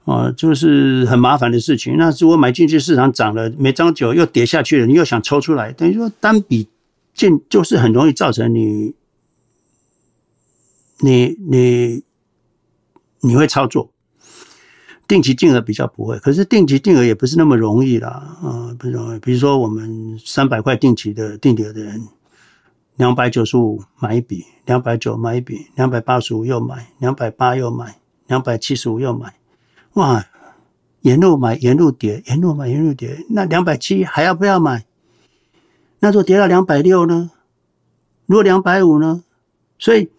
啊，就是很麻烦的事情。那如果买进去市场涨了没涨久又跌下去了，你又想抽出来，等于说单笔进就是很容易造成你，你你。你会操作，定期定额比较不会，可是定期定额也不是那么容易啦，啊，不容易。比如说我们三百块定期的定额的人，两百九十五买一笔，两百九买一笔，两百八十五又买，两百八又买，两百七十五又买，哇，沿路买沿路跌，沿路买沿路跌，那两百七还要不要买？那如果跌到两百六呢？如果两百五呢？所以。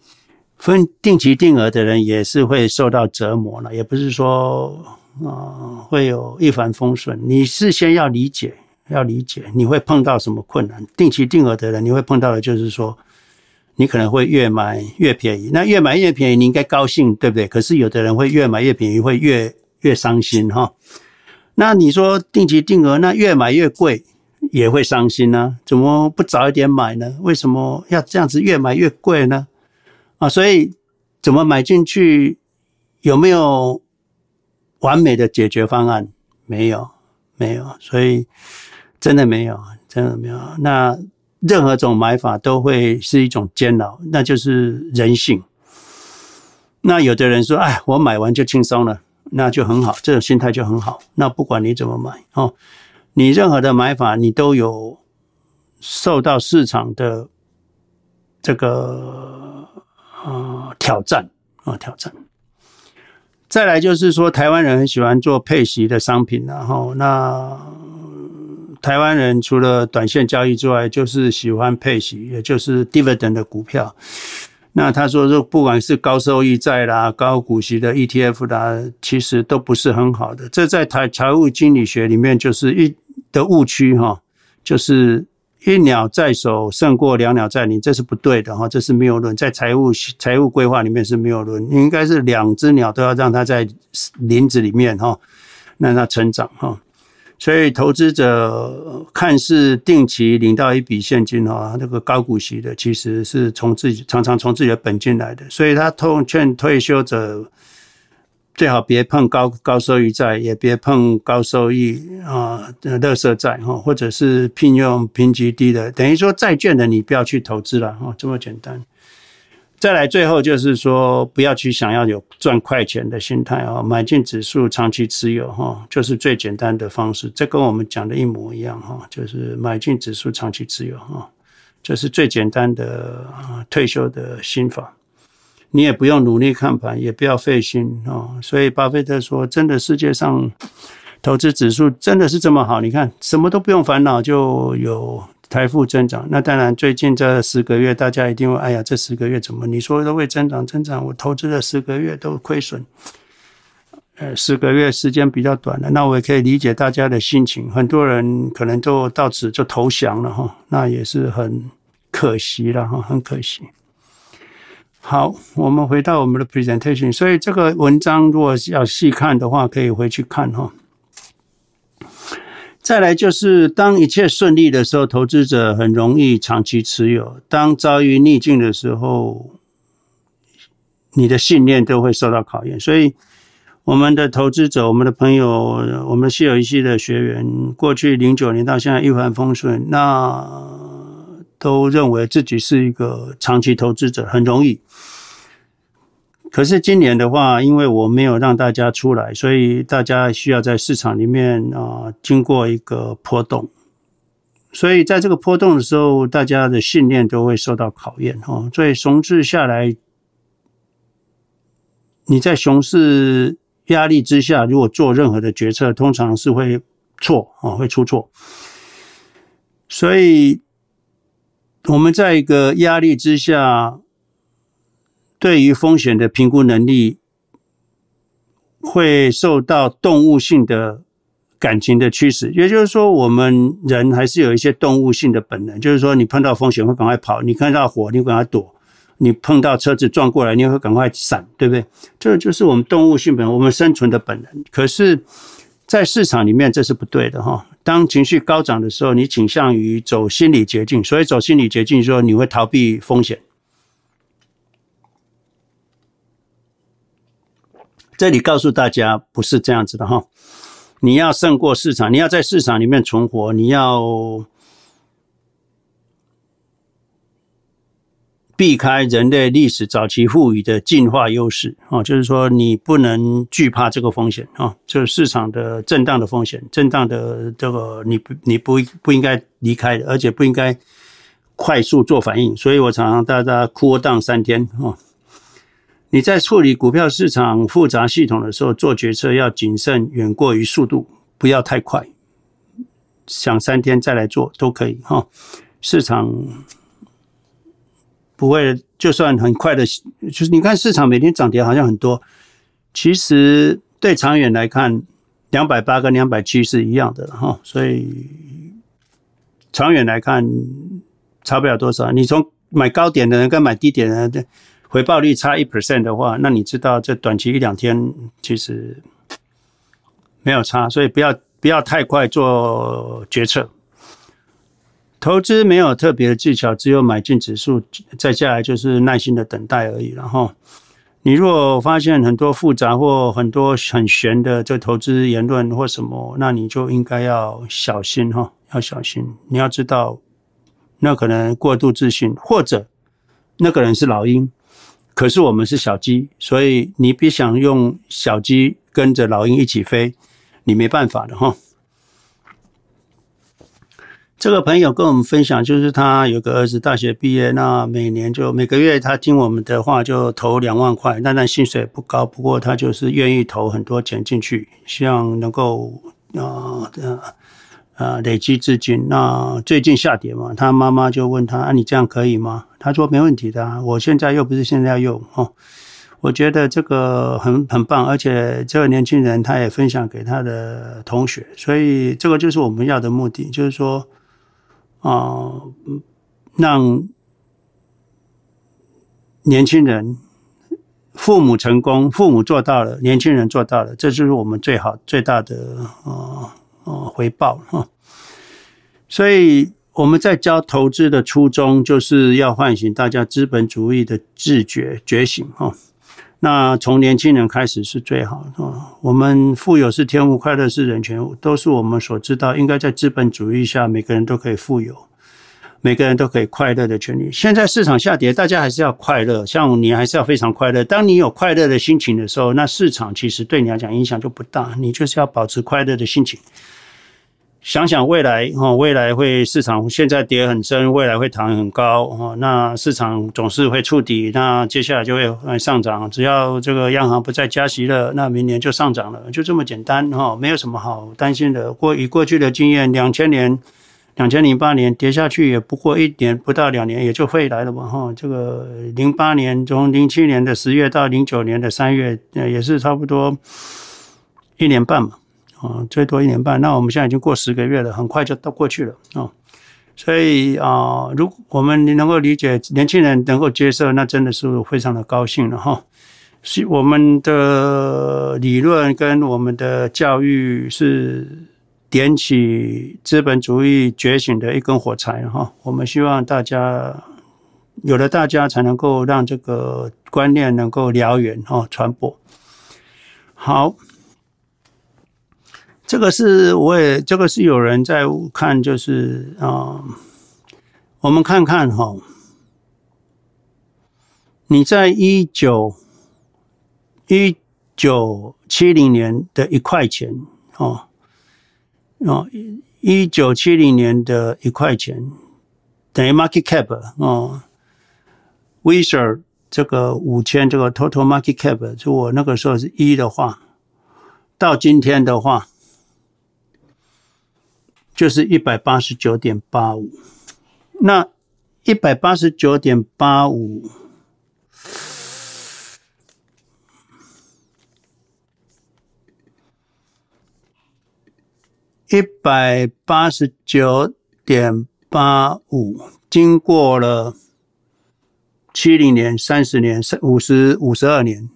分定期定额的人也是会受到折磨了，也不是说啊、会有一帆风顺。你事先要理解，要理解你会碰到什么困难。定期定额的人，你会碰到的就是说，你可能会越买越便宜。那越买越便宜，你应该高兴，对不对？可是有的人会越买越便宜，会越越伤心哈。那你说定期定额，那越买越贵，也会伤心呢？怎么不早一点买呢？为什么要这样子越买越贵呢？啊，所以怎么买进去？有没有完美的解决方案？没有，没有。所以真的没有，真的没有。那任何种买法都会是一种煎熬，那就是人性。那有的人说：“哎，我买完就轻松了，那就很好，这种心态就很好。”那不管你怎么买哦，你任何的买法，你都有受到市场的这个。啊，挑战啊，挑战！再来就是说，台湾人很喜欢做配息的商品，然后那台湾人除了短线交易之外，就是喜欢配息，也就是 dividend 的股票。那他说，说不管是高收益债啦、高股息的 ETF 啦，其实都不是很好的。这在台财务经理学里面就是一的误区哈，就是。一鸟在手胜过两鸟在林，这是不对的哈，这是谬论，在财务财务规划里面是谬论，应该是两只鸟都要让它在林子里面哈，让它成长哈。所以投资者看似定期领到一笔现金哈，那个高股息的，其实是从自己常常从自己的本金来的。所以他通劝退休者最好别碰高高收益债，也别碰高收益啊的垃圾债哈，或者是聘用评级低的，等于说债券的你不要去投资了哈，这么简单。再来，最后就是说，不要去想要有赚快钱的心态啊！买进指数，长期持有哈，就是最简单的方式。这跟我们讲的一模一样哈，就是买进指数，长期持有哈，这是最简单的退休的心法。你也不用努力看盘，也不要费心啊！所以巴菲特说，真的世界上投资指数真的是这么好？你看，什么都不用烦恼，就有。财富增长，那当然，最近这十个月，大家一定会，哎呀，这十个月怎么你说都会增长增长？我投资了十个月都亏损，呃，十个月时间比较短了，那我也可以理解大家的心情。很多人可能都到此就投降了哈，那也是很可惜了哈，很可惜。好，我们回到我们的 presentation，所以这个文章如果要细看的话，可以回去看哈。再来就是，当一切顺利的时候，投资者很容易长期持有；当遭遇逆境的时候，你的信念都会受到考验。所以，我们的投资者、我们的朋友、我们西有一系的学员，过去零九年到现在一帆风顺，那都认为自己是一个长期投资者，很容易。可是今年的话，因为我没有让大家出来，所以大家需要在市场里面啊，经过一个波动。所以在这个波动的时候，大家的信念都会受到考验哈。所以熊市下来，你在熊市压力之下，如果做任何的决策，通常是会错啊，会出错。所以我们在一个压力之下。对于风险的评估能力，会受到动物性的感情的驱使。也就是说，我们人还是有一些动物性的本能，就是说，你碰到风险会赶快跑，你看到火你赶快躲，你碰到车子撞过来你会赶快闪，对不对？这就是我们动物性本能，我们生存的本能。可是，在市场里面这是不对的哈。当情绪高涨的时候，你倾向于走心理捷径，所以走心理捷径说你会逃避风险。这里告诉大家不是这样子的哈，你要胜过市场，你要在市场里面存活，你要避开人类历史早期赋予的进化优势啊，就是说你不能惧怕这个风险啊，就是市场的震荡的风险，震荡的这个你不你不不应该离开，而且不应该快速做反应，所以我常常大家 cool down 三天啊。你在处理股票市场复杂系统的时候，做决策要谨慎，远过于速度，不要太快。想三天再来做都可以哈。市场不会，就算很快的，就是你看市场每天涨跌好像很多，其实对长远来看，两百八跟两百七是一样的哈。所以长远来看差不了多少。你从买高点的人跟买低点的人。回报率差一 percent 的话，那你知道这短期一两天其实没有差，所以不要不要太快做决策。投资没有特别的技巧，只有买进指数，再下来就是耐心的等待而已。然后，你如果发现很多复杂或很多很玄的这投资言论或什么，那你就应该要小心哈，要小心。你要知道，那可能过度自信，或者那个人是老鹰。可是我们是小鸡，所以你别想用小鸡跟着老鹰一起飞，你没办法的哈。这个朋友跟我们分享，就是他有个儿子大学毕业，那每年就每个月他听我们的话就投两万块，那但薪水不高，不过他就是愿意投很多钱进去，希望能够啊呃。啊，累积资金。那最近下跌嘛，他妈妈就问他：“啊，你这样可以吗？”他说：“没问题的啊，我现在又不是现在用哦。<laughs> ”我觉得这个很很棒，而且这个年轻人他也分享给他的同学，所以这个就是我们要的目的，就是说啊，让年轻人父母成功，父母做到了，年轻人做到了，这就是我们最好最大的啊。哦回报哈。所以我们在教投资的初衷，就是要唤醒大家资本主义的自觉觉醒哈。那从年轻人开始是最好的。我们富有是天赋，快乐是人权，都是我们所知道，应该在资本主义下，每个人都可以富有，每个人都可以快乐的权利。现在市场下跌，大家还是要快乐，像你还是要非常快乐。当你有快乐的心情的时候，那市场其实对你来讲影响就不大。你就是要保持快乐的心情。想想未来哦，未来会市场现在跌很深，未来会弹很高哦。那市场总是会触底，那接下来就会上涨。只要这个央行不再加息了，那明年就上涨了，就这么简单哈，没有什么好担心的。过以过去的经验，两千年、两千零八年跌下去也不过一年不到两年，也就会来了嘛哈。这个零八年从零七年的十月到零九年的三月，也是差不多一年半嘛。啊，最多一年半，那我们现在已经过十个月了，很快就都过去了啊。所以啊，如我们能够理解，年轻人能够接受，那真的是非常的高兴了哈。是我们的理论跟我们的教育是点起资本主义觉醒的一根火柴哈。我们希望大家有了大家，才能够让这个观念能够燎原哈，传播好。这个是我也，这个是有人在看，就是啊、我们看看哈，你在一九一九七零年的一块钱哦，哦，一九七零年的一块钱等于 market cap 哦，Visa 这个五千这个 total market cap，就我那个时候是一的话，到今天的话。就是一百八十九点八五，那一百八十九点八五，一百八十九点八五，经过了七零年、三十年、五十五十二年。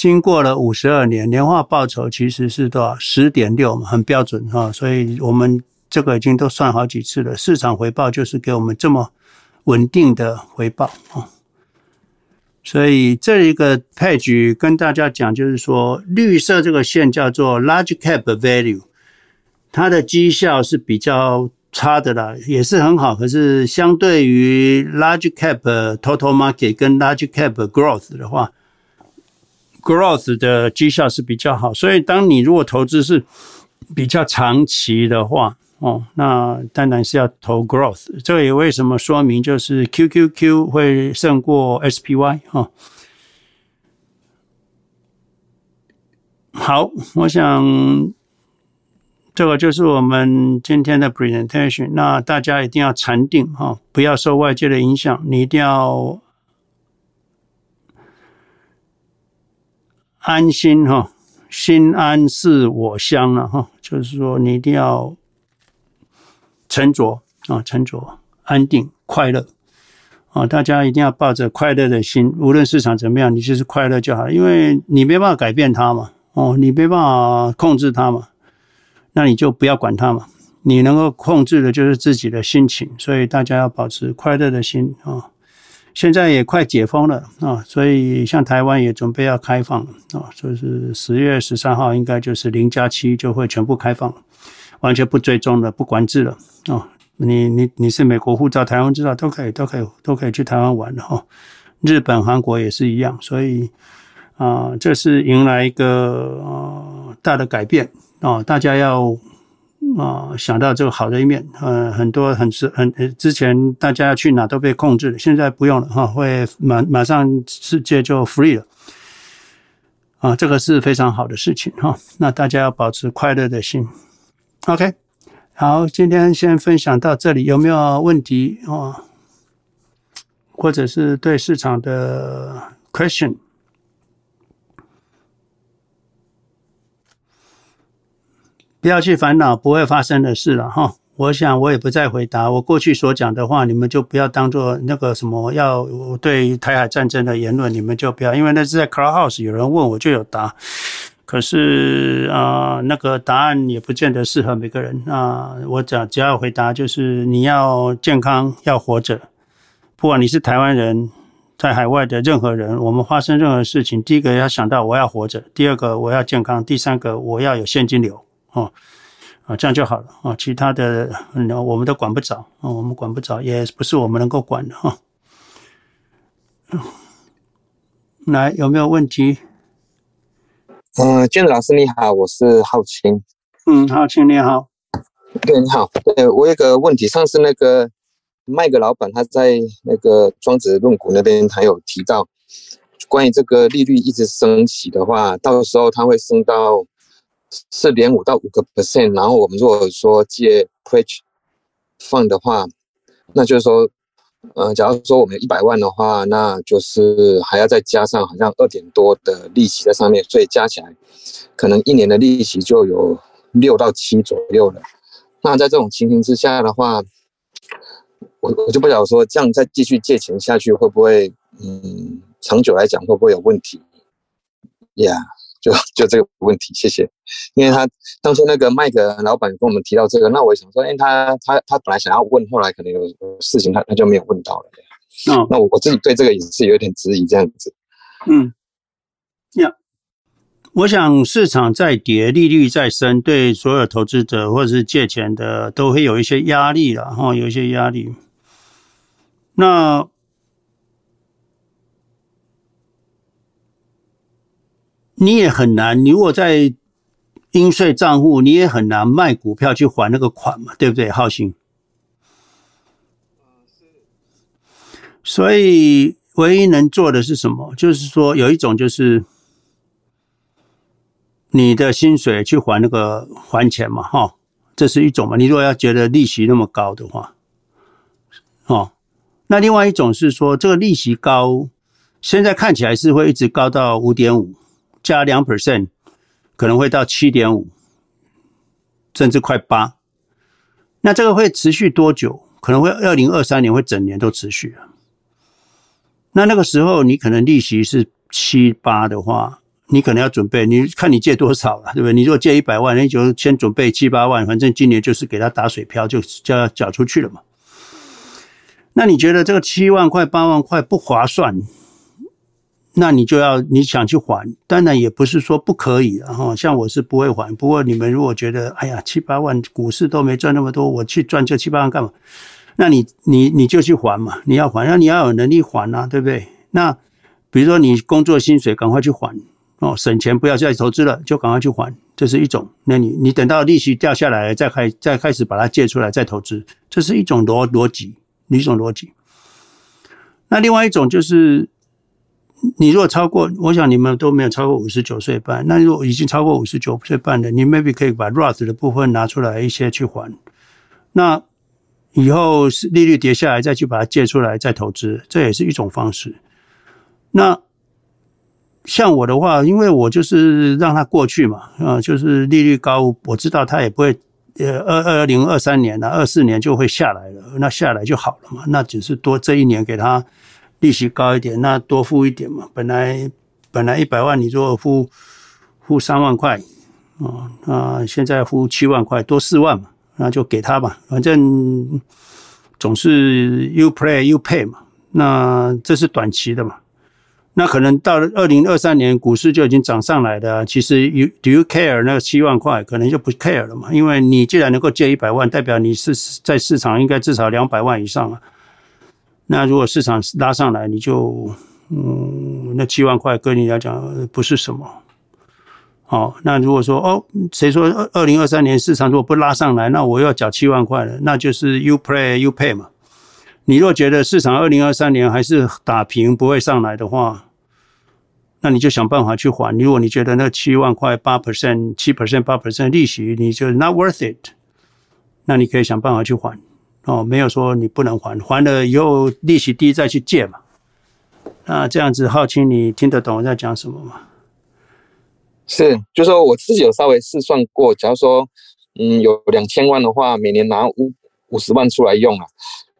经过了五十二年，年化报酬其实是多少？十点六嘛，很标准哈。所以我们这个已经都算好几次了。市场回报就是给我们这么稳定的回报啊。所以这一个 page 跟大家讲，就是说绿色这个线叫做 large cap value，它的绩效是比较差的啦，也是很好，可是相对于 large cap total market 跟 large cap growth 的话。Growth 的绩效是比较好，所以当你如果投资是比较长期的话，哦，那当然是要投 Growth。这也为什么说明就是 QQQ 会胜过 SPY 哈。好，我想这个就是我们今天的 Presentation。那大家一定要禅定哈，不要受外界的影响，你一定要。安心哈，心安是我乡了哈，就是说你一定要沉着啊，沉着、安定、快乐啊，大家一定要抱着快乐的心，无论市场怎么样，你就是快乐就好，因为你没办法改变它嘛，哦，你没办法控制它嘛，那你就不要管它嘛，你能够控制的就是自己的心情，所以大家要保持快乐的心啊。现在也快解封了啊，所以像台湾也准备要开放啊，就是十月十三号应该就是零加七就会全部开放，完全不追踪了，不管制了啊。你你你是美国护照、台湾护照都可以，都可以，都可以去台湾玩的哈。日本、韩国也是一样，所以啊，这是迎来一个啊大的改变啊，大家要。啊，想到这个好的一面，呃，很多很是很之前大家要去哪都被控制了，现在不用了哈，会马马上世界就 free 了，啊，这个是非常好的事情哈。那大家要保持快乐的心，OK，好，今天先分享到这里，有没有问题啊？或者是对市场的 question？不要去烦恼不会发生的事了哈。我想我也不再回答我过去所讲的话，你们就不要当做那个什么要对台海战争的言论，你们就不要，因为那是在 Clubhouse 有人问我就有答可是啊、那个答案也不见得适合每个人。那我只只要回答就是你要健康，要活着。不管你是台湾人，在海外的任何人，我们发生任何事情，第一个要想到我要活着，第二个我要健康，第三个我要有现金流。哦，啊，这样就好了。啊，其他的我们都管不着。啊，我们管不着，也不是我们能够管的。哈。来，有没有问题？嗯，建老师你好，我是浩清。嗯，浩清你好。对，你好。对，我有个问题，上次那个麦格老板他在那个庄子论股那边，他有提到关于这个利率一直升起的话，到时候它会升到四点五到五个 percent，然后我们如果说借 pledge fund 的话，那就是说。呃，假如说我们一百万的话，那就是还要再加上好像二点多的利息在上面，所以加起来可能一年的利息就有六到七左右了。那在这种情形之下的话，我我就不晓得说这样再继续借钱下去会不会，嗯，长久来讲会不会有问题？呀、yeah.。就就这个问题，谢谢。因为他当初那个麦克老板跟我们提到这个，那我想说，哎，他他他本来想要问，后来可能有事情他，他他就没有问到了。那，那我我自己对这个也是有点质疑，这样子。嗯，呀，我想市场在跌，利率在升，对所有投资者或者是借钱的都会有一些压力了，哈，有一些压力。那。你也很难，你如果在应税账户，你也很难卖股票去还那个款嘛，对不对？浩鑫。所以唯一能做的是什么？就是说有一种就是你的薪水去还那个还钱嘛，哈，这是一种嘛。你如果要觉得利息那么高的话，哦，那另外一种是说这个利息高，现在看起来是会一直高到五点五。加两 percent 可能会到七点五，甚至快八。那这个会持续多久？可能会二零二三年会整年都持续啊。那那个时候你可能利息是七八的话，你可能要准备，你看你借多少了，对不对？你如果借一百万，那就先准备七八万，反正今年就是给他打水漂，就就要缴出去了嘛。那你觉得这个七万块、八万块不划算？那你就要你想去还，当然也不是说不可以，然后像我是不会还。不过你们如果觉得，哎呀，七八万股市都没赚那么多，我去赚这七八万干嘛？那你你你就去还嘛，你要还，那你要有能力还啊，对不对？那比如说你工作薪水，赶快去还哦，省钱不要再投资了，就赶快去还，这是一种。那你你等到利息掉下来再开再开始把它借出来再投资，这是一种逻逻辑，一种逻辑。那另外一种就是。你如果超过，我想你们都没有超过五十九岁半。那如果已经超过五十九岁半的，你 maybe 可以把 Roth 的部分拿出来一些去还。那以后是利率跌下来，再去把它借出来再投资，这也是一种方式。那像我的话，因为我就是让它过去嘛，啊，就是利率高，我知道它也不会，呃，二二零二三年啊，二四年就会下来了，那下来就好了嘛。那只是多这一年给他。利息高一点，那多付一点嘛。本来本来一百万，你如果付付三万块，啊，那现在付七万块，多四万嘛，那就给他吧。反正总是 you play you pay 嘛。那这是短期的嘛。那可能到了二零二三年，股市就已经涨上来的。其实 you do you care 那个七万块，可能就不 care 了嘛。因为你既然能够借一百万，代表你是在市场应该至少两百万以上啊。那如果市场拉上来，你就嗯，那七万块跟你来讲不是什么。好，那如果说哦，谁说二二零二三年市场如果不拉上来，那我要缴七万块了，那就是 you play you pay 嘛。你若觉得市场二零二三年还是打平不会上来的话，那你就想办法去还。如果你觉得那七万块八 percent 七 percent 八 percent 利息，你就 not worth it，那你可以想办法去还。哦，没有说你不能还，还了以后利息低再去借嘛。那这样子，浩清，你听得懂我在讲什么吗？是，就说我自己有稍微试算过，假如说，嗯，有两千万的话，每年拿五五十万出来用啊，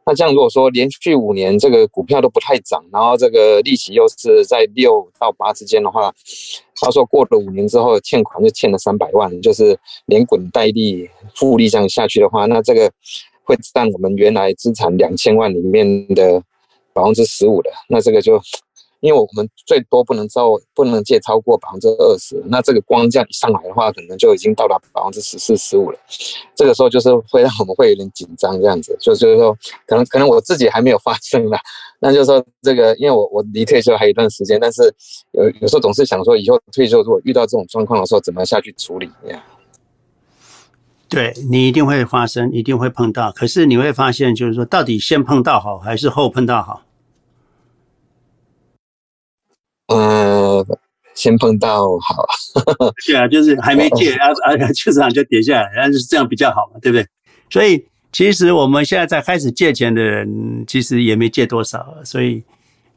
那这样如果说连续五年这个股票都不太涨，然后这个利息又是在六到八之间的话，到时候过了五年之后欠款就欠了三百万，就是连滚带利复利这样下去的话，那这个会占我们原来资产两千万里面的百分之十五的，那这个就。因为我们最多不能超，不能借超过百分之二十，那这个光这样一上来的话，可能就已经到达百分之十四、十五了。这个时候就是会让我们会有点紧张，这样子，就就是说，可能可能我自己还没有发生啦，那就是说这个，因为我我离退休还有一段时间，但是有有时候总是想说，以后退休如果遇到这种状况的时候，怎么下去处理呀？对，你一定会发生，一定会碰到，可是你会发现，就是说，到底先碰到好，还是后碰到好？呃，先碰到好，是啊，就是还没借，然后啊，<laughs> 市场就跌下来，然后就是这样比较好嘛，对不对？所以其实我们现在在开始借钱的人，其实也没借多少，所以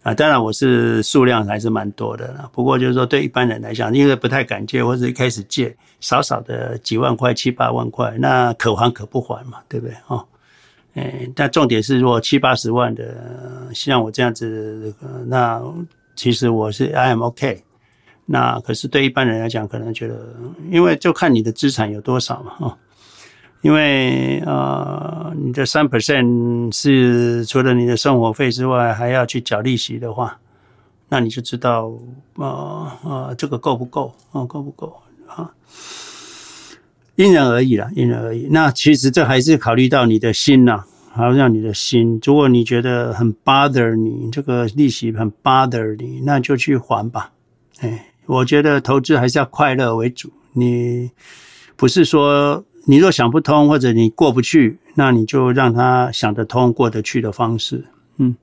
啊，当然我是数量还是蛮多的啦。不过就是说，对一般人来讲，因为不太敢借，或者一开始借少少的几万块、七八万块，那可还可不还嘛，对不对？哦，哎，但重点是，如果七八十万的，像我这样子，那。其实我是 I am OK，那可是对一般人来讲，可能觉得，因为就看你的资产有多少嘛，哦，因为呃，你的三 percent 是除了你的生活费之外，还要去缴利息的话，那你就知道，呃呃，这个够不够啊？够不够啊？因人而异啦，因人而异。那其实这还是考虑到你的心呐。好让你的心，如果你觉得很 bother 你，这个利息很 bother 你，那就去还吧。哎，我觉得投资还是要快乐为主。你不是说你若想不通或者你过不去，那你就让他想得通、过得去的方式。嗯，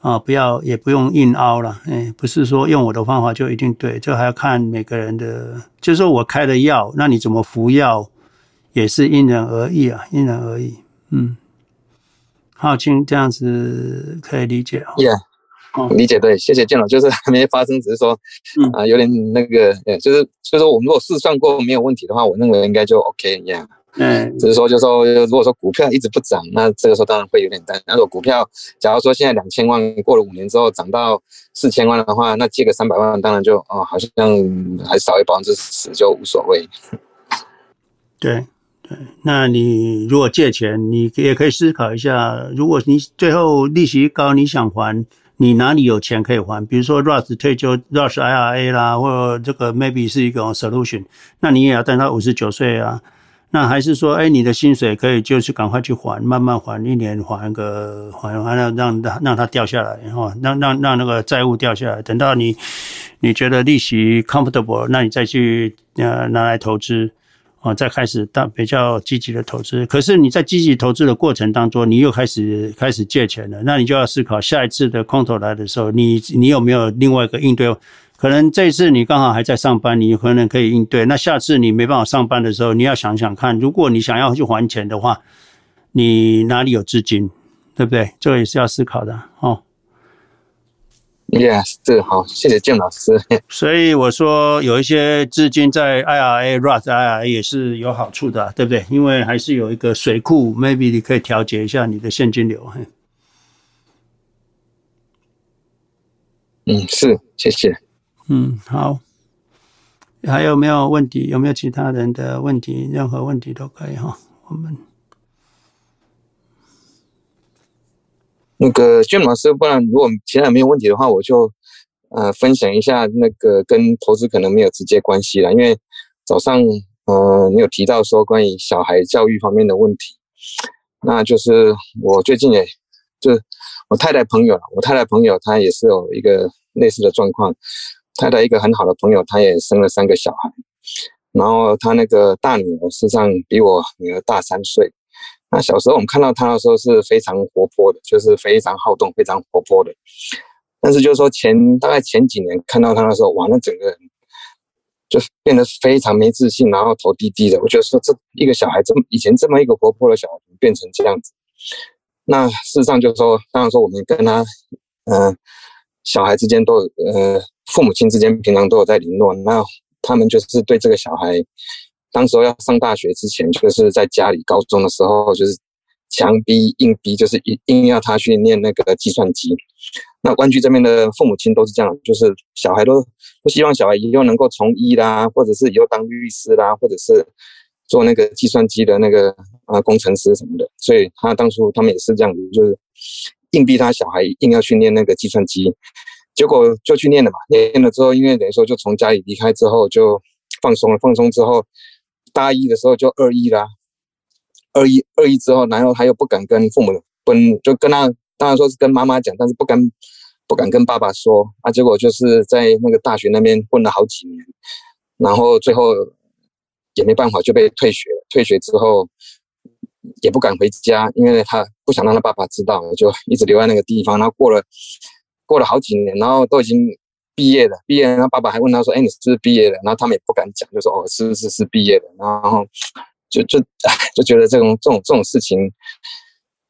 啊，不要也不用硬凹了。哎，不是说用我的方法就一定对，这还要看每个人的。就是说我开的药，那你怎么服药也是因人而异啊，因人而异。嗯。浩清这样子可以理解哦。理解对，谢谢建老，就是还没发生，只是说，啊、呃，有点那个，就是就是说，我们如果试算过没有问题的话，我认为应该就 OK 一样。嗯，只是说，就是说，如果说股票一直不涨，那这个时候当然会有点担如果股票，假如说现在两千万过了五年之后涨到四千万的话，那借个三百万，当然就哦，好像还少一百分之十就无所谓。对。对，那你如果借钱，你也可以思考一下，如果你最后利息高，你想还，你哪里有钱可以还？比如说 Roth 退休，Roth IRA 啦，或者这个 maybe 是一个 solution，那你也要等到五十九岁啊。那还是说，哎，你的薪水可以就是赶快去还，慢慢还，一年还个还还让让让它掉下来，哈，让让让那个债务掉下来，等到你你觉得利息 comfortable，那你再去呃拿来投资。哦，再开始当比较积极的投资，可是你在积极投资的过程当中，你又开始开始借钱了，那你就要思考下一次的空头来的时候，你你有没有另外一个应对？可能这一次你刚好还在上班，你可能可以应对。那下次你没办法上班的时候，你要想想看，如果你想要去还钱的话，你哪里有资金，对不对？这个也是要思考的哦。Yes，这个好，谢谢建老师。<laughs> 所以我说有一些资金在 IRA、Roth IRA 也是有好处的，对不对？因为还是有一个水库，maybe 你可以调节一下你的现金流。嗯，是，谢谢。嗯，好。还有没有问题？有没有其他人的问题？任何问题都可以哈。我们。那个卷老师，不然如果其他没有问题的话，我就呃分享一下那个跟投资可能没有直接关系了。因为早上呃你有提到说关于小孩教育方面的问题，那就是我最近也就我太太朋友，我太太朋友她也是有一个类似的状况。太太一个很好的朋友，她也生了三个小孩，然后她那个大女儿实际上比我女儿大三岁。那小时候我们看到他的时候是非常活泼的，就是非常好动、非常活泼的。但是就是说前大概前几年看到他的时候，哇，那整个人就是变得非常没自信，然后头低低的。我觉得说这一个小孩这么以前这么一个活泼的小孩，变成这样子。那事实上就是说，当然说我们跟他，嗯、小孩之间都有，呃，父母亲之间平常都有在联络。那他们就是对这个小孩。当时候要上大学之前，就是在家里高中的时候，就是强逼硬逼，就是硬硬要他去念那个计算机。那湾区这边的父母亲都是这样，就是小孩都不希望小孩以后能够从医啦，或者是以后当律师啦，或者是做那个计算机的那个啊工程师什么的。所以他当初他们也是这样子，就是硬逼他小孩硬要去念那个计算机。结果就去念了嘛，念了之后，因为等于说就从家里离开之后就放松了，放松之后大一的时候就二一啦，二一二一之后，然后他又不敢跟父母分，就跟他当然说是跟妈妈讲，但是不敢不敢跟爸爸说啊。结果就是在那个大学那边混了好几年，然后最后也没办法就被退学了，退学之后也不敢回家，因为他不想让他爸爸知道，就一直留在那个地方，然后过了。过了好几年，然后都已经毕业了。毕业，然后爸爸还问他说：“哎，你是不是毕业了？”然后他们也不敢讲，就说：“哦，是是是毕业了。”然后就就 <laughs> 就觉得这种这种这种事情，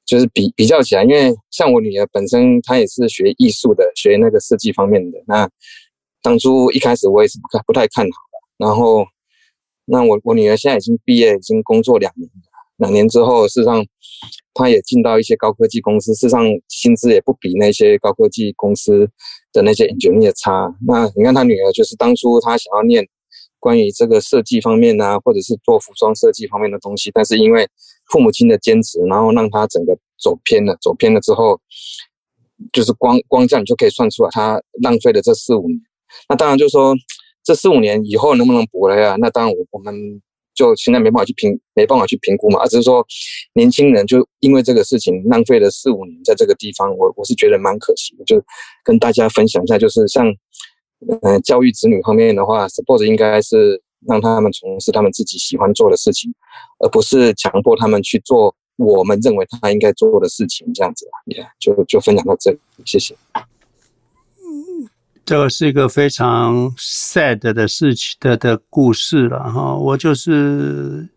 就是比比较起来，因为像我女儿本身她也是学艺术的，学那个设计方面的。那当初一开始我也是不看不太看好的。然后那我我女儿现在已经毕业，已经工作两年。两年之后，事实上。他也进到一些高科技公司，事实上薪资也不比那些高科技公司的那些 engineer 差。那你看他女儿，就是当初他想要念关于这个设计方面啊，或者是做服装设计方面的东西，但是因为父母亲的坚持，然后让他整个走偏了。走偏了之后，就是光光这样你就可以算出来，他浪费了这四五年。那当然就是说，这四五年以后能不能补回来啊？那当然我我们。就现在没办法去评，没办法去评估嘛，而只是说年轻人就因为这个事情浪费了四五年在这个地方，我我是觉得蛮可惜的。就跟大家分享一下，就是像嗯、教育子女方面的话，support 应该是让他们从事他们自己喜欢做的事情，而不是强迫他们去做我们认为他应该做的事情，这样子。也、yeah, 就就分享到这里，谢谢。这个是一个非常 sad 的事情的的故事了哈，我就是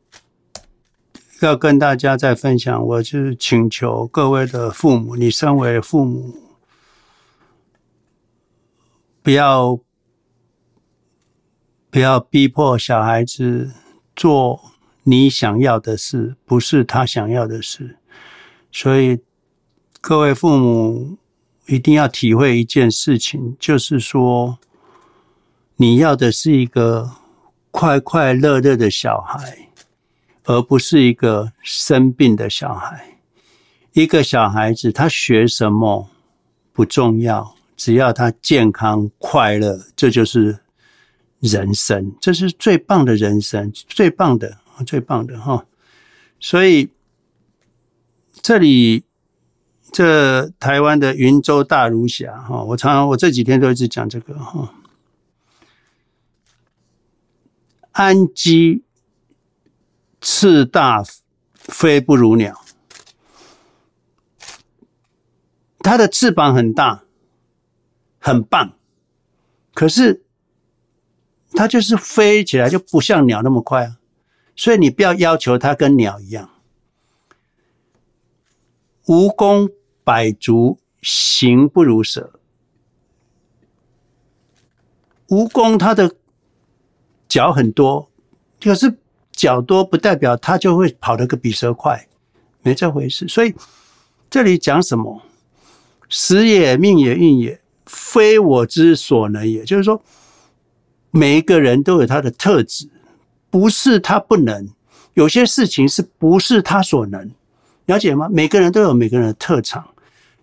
要跟大家再分享，我就是请求各位的父母，你身为父母，不要不要逼迫小孩子做你想要的事，不是他想要的事，所以各位父母。一定要体会一件事情，就是说，你要的是一个快快乐乐的小孩，而不是一个生病的小孩。一个小孩子他学什么不重要，只要他健康快乐，这就是人生，这是最棒的人生，最棒的，最棒的哈。所以这里。这台湾的云州大儒侠哈，我常常我这几天都一直讲这个哈。安鸡翅大，飞不如鸟。它的翅膀很大，很棒，可是它就是飞起来就不像鸟那么快啊。所以你不要要求它跟鸟一样。蜈蚣。百足行不如蛇。蜈蚣它的脚很多，可是脚多不代表它就会跑得个比蛇快，没这回事。所以这里讲什么？时也，命也，运也，非我之所能也。就是说，每一个人都有他的特质，不是他不能，有些事情是不是他所能，了解吗？每个人都有每个人的特长。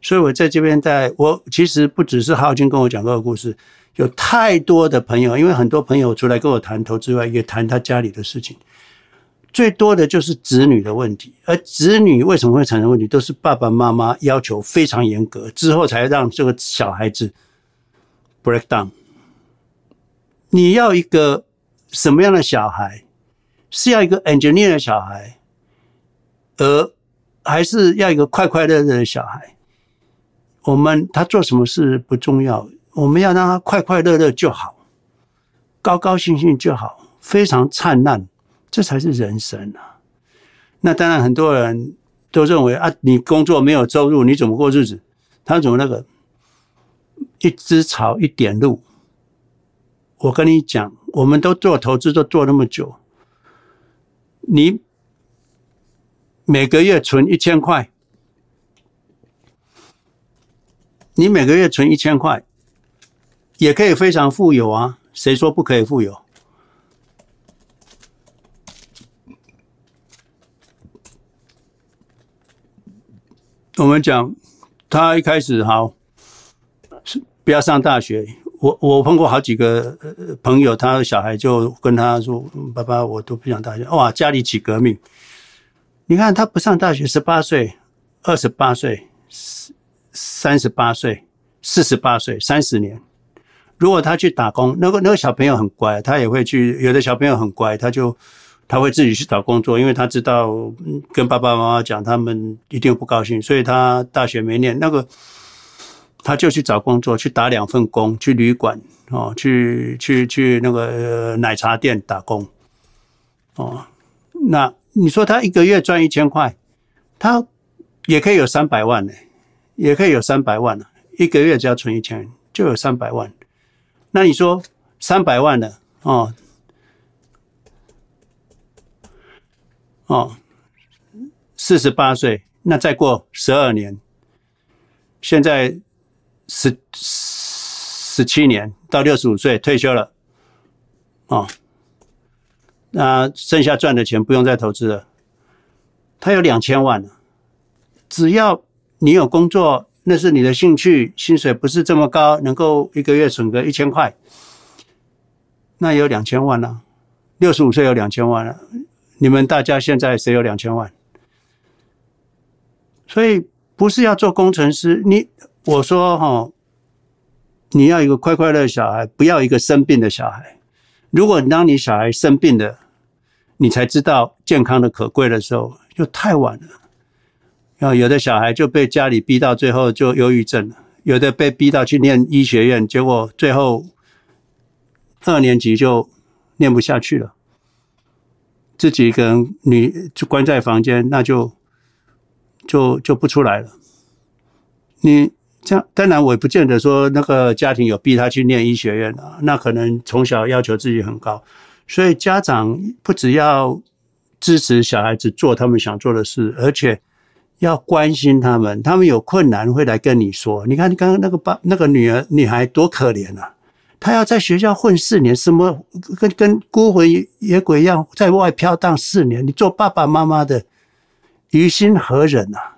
所以，我在这边带我其实不只是浩君跟我讲这个故事，有太多的朋友，因为很多朋友出来跟我谈投资外，也谈他家里的事情。最多的就是子女的问题，而子女为什么会产生问题，都是爸爸妈妈要求非常严格之后，才让这个小孩子 break down。你要一个什么样的小孩？是要一个 engineer 的小孩，而还是要一个快快乐乐的小孩？我们他做什么事不重要，我们要让他快快乐乐就好，高高兴兴就好，非常灿烂，这才是人生啊！那当然，很多人都认为啊，你工作没有收入，你怎么过日子？他怎么那个一枝草一点露？我跟你讲，我们都做投资都做那么久，你每个月存一千块，你每个月存一千块，也可以非常富有啊！谁说不可以富有？我们讲，他一开始好不要上大学。我我碰过好几个朋友，他的小孩就跟他说：“爸爸，我都不想大学。”哇，家里起革命！你看他不上大学，十八岁、二十八岁、三十八岁、四十八岁，三十年。如果他去打工，那个那个小朋友很乖，他也会去。有的小朋友很乖，他就。他会自己去找工作，因为他知道跟爸爸妈妈讲，他们一定不高兴，所以他大学没念那个，他就去找工作，去打两份工，去旅馆哦，去去去那个奶茶店打工哦。那你说他一个月赚一千块，他也可以有三百万呢，也可以有三百万了，一个月只要存一千，就有三百万。那你说三百万的哦？哦，四十八岁，那再过十二年，现在十十七年到六十五岁退休了，哦，那剩下赚的钱不用再投资了，他有两千万了。只要你有工作，那是你的兴趣，薪水不是这么高，能够一个月存个一千块，那有两千万了。六十五岁有两千万了。你们大家现在谁有两千万？所以不是要做工程师。你我说哈，你要一个快快乐的小孩，不要一个生病的小孩。如果当你小孩生病了，你才知道健康的可贵的时候，就太晚了。然后，有的小孩就被家里逼到最后就忧郁症了，有的被逼到去念医学院，结果最后二年级就念不下去了。自己一个人，你就关在房间，那就就就不出来了。你这样，当然我也不见得说那个家庭有逼他去念医学院啊，那可能从小要求自己很高，所以家长不只要支持小孩子做他们想做的事，而且要关心他们，他们有困难会来跟你说。你看，你刚刚那个爸那个女儿女孩多可怜啊！她要在学校混四年，什么跟跟孤魂野鬼一样，在外飘荡四年。你做爸爸妈妈的，于心何忍啊？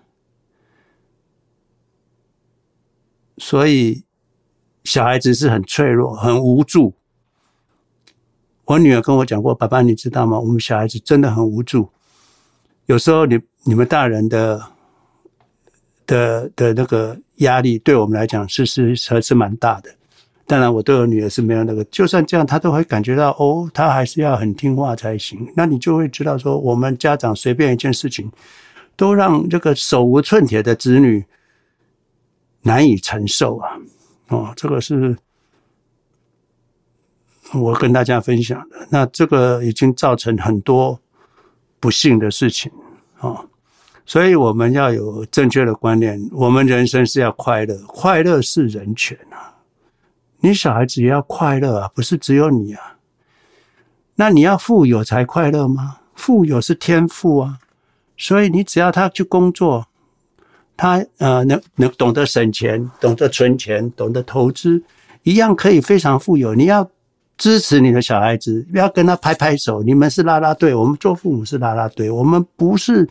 所以小孩子是很脆弱、很无助。我女儿跟我讲过：“爸爸，你知道吗？我们小孩子真的很无助。有时候你你们大人的的的那个压力，对我们来讲是是还是蛮大的。”当然，我对我女儿是没有那个。就算这样，她都会感觉到哦，她还是要很听话才行。那你就会知道说，我们家长随便一件事情，都让这个手无寸铁的子女难以承受啊！哦，这个是我跟大家分享的。那这个已经造成很多不幸的事情啊，所以我们要有正确的观念。我们人生是要快乐，快乐是人权啊。你小孩子也要快乐啊，不是只有你啊。那你要富有才快乐吗？富有是天赋啊，所以你只要他去工作，他呃能能懂得省钱，懂得存钱，懂得投资，一样可以非常富有。你要支持你的小孩子，要跟他拍拍手。你们是拉拉队，我们做父母是拉拉队，我们不是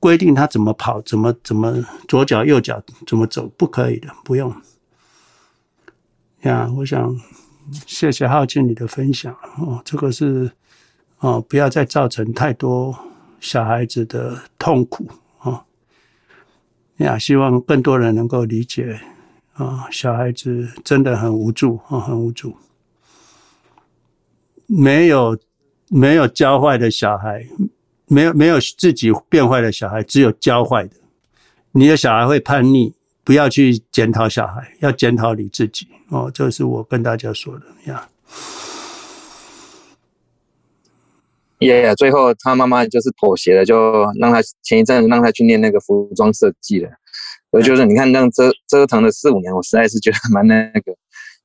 规定他怎么跑，怎么怎么左脚右脚怎么走，不可以的，不用。呀，我想谢谢浩庆你的分享哦，这个是哦，不要再造成太多小孩子的痛苦啊！呀，希望更多人能够理解啊，小孩子真的很无助啊，很无助，没有没有教坏的小孩，没有没有自己变坏的小孩，只有教坏的。你的小孩会叛逆。不要去检讨小孩，要检讨你自己哦。这是我跟大家说的呀。耶，yeah, 最后他妈妈就是妥协了，就让他前一阵子让他去念那个服装设计了。我就是你看，那折折腾了四五年，我实在是觉得蛮那个。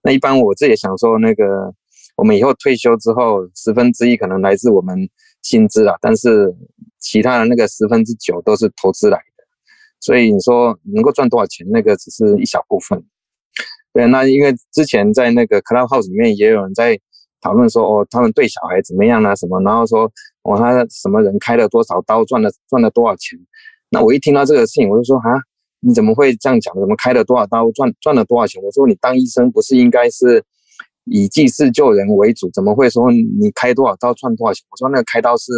那一般我自己也想说，那个我们以后退休之后，十分之一可能来自我们薪资啊，但是其他的那个十分之九都是投资来的，所以你说能够赚多少钱，那个只是一小部分。对，那因为之前在那个 Clubhouse 里面也有人在讨论说，哦，他们对小孩怎么样啊什么，然后说，哦，他什么人开了多少刀，赚了赚了多少钱。那我一听到这个事情，我就说啊，你怎么会这样讲？怎么开了多少刀，赚赚了多少钱？我说你当医生不是应该是以济世救人为主，怎么会说你开多少刀赚多少钱？我说那个开刀是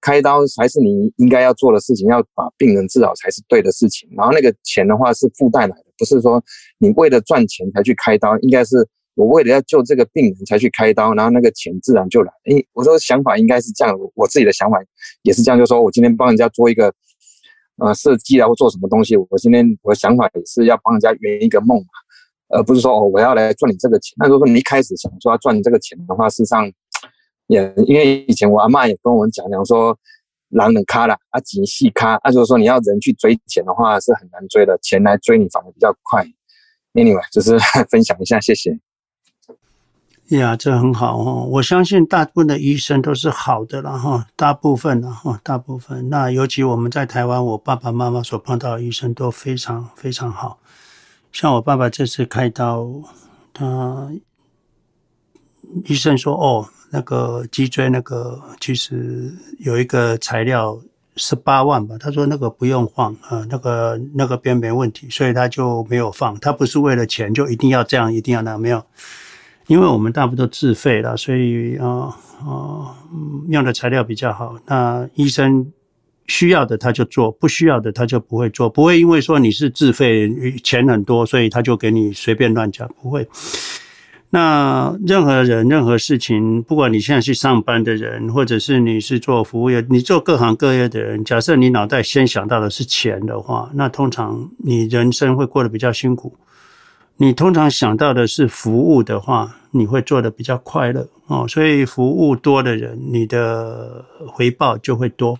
开刀，还是你应该要做的事情，要把病人治好才是对的事情。然后那个钱的话是附带来的。不是说你为了赚钱才去开刀，应该是我为了要救这个病人才去开刀，然后那个钱自然就来。诶，我说想法应该是这样，我自己的想法也是这样，就是说我今天帮人家做一个呃设计啊，或做什么东西，我今天我的想法也是要帮人家圆一个梦嘛，而不是说哦我要来赚你这个钱。那如果说你一开始想说要赚你这个钱的话，事实上也因为以前我阿嬷也跟我们讲讲说。狼人卡啦，啊，紧细卡，啊，就是说你要人去追钱的话是很难追的，钱来追你反而比较快。Anyway，就是 <laughs> 分享一下，谢谢。呀，这很好哦，我相信大部分的医生都是好的了哈，大部分的哈，大部分。那尤其我们在台湾，我爸爸妈妈所碰到的医生都非常非常好。像我爸爸这次开刀，他医生说哦。那个脊椎那个其实有一个材料十八万吧，他说那个不用放啊，那个那个边没问题，所以他就没有放。他不是为了钱就一定要这样，一定要那样，没有，因为我们大部分都自费了，所以啊啊用的材料比较好。那医生需要的他就做，不需要的他就不会做，不会因为说你是自费钱很多，所以他就给你随便乱讲，不会。那任何人、任何事情，不管你现在是上班的人，或者是你是做服务业，你做各行各业的人，假设你脑袋先想到的是钱的话，那通常你人生会过得比较辛苦。你通常想到的是服务的话，你会做得比较快乐哦。所以服务多的人，你的回报就会多